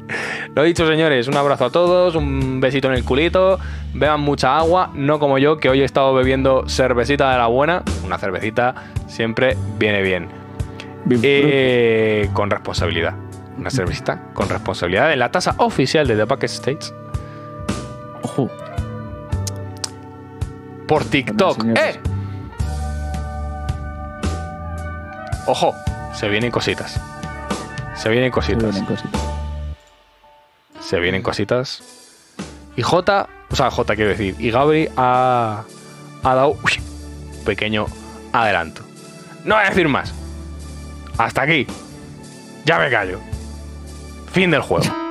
Lo dicho, señores, un abrazo a todos, un besito en el culito, beban mucha agua, no como yo, que hoy he estado bebiendo cervecita de la buena. Una cervecita siempre viene bien. Eh, con responsabilidad. Una cervecita con responsabilidad en la tasa oficial de The Bucket States Ojo. por TikTok. ¡Eh! Ojo, se vienen cositas. Se vienen se cositas. vienen cositas. Se vienen cositas. Y J, o sea, J quiero decir, y Gabri ha, ha dado uy, un pequeño adelanto. No voy a decir más. Hasta aquí. Ya me callo. Fin del juego.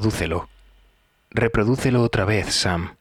Reprodúcelo. Reprodúcelo otra vez, Sam.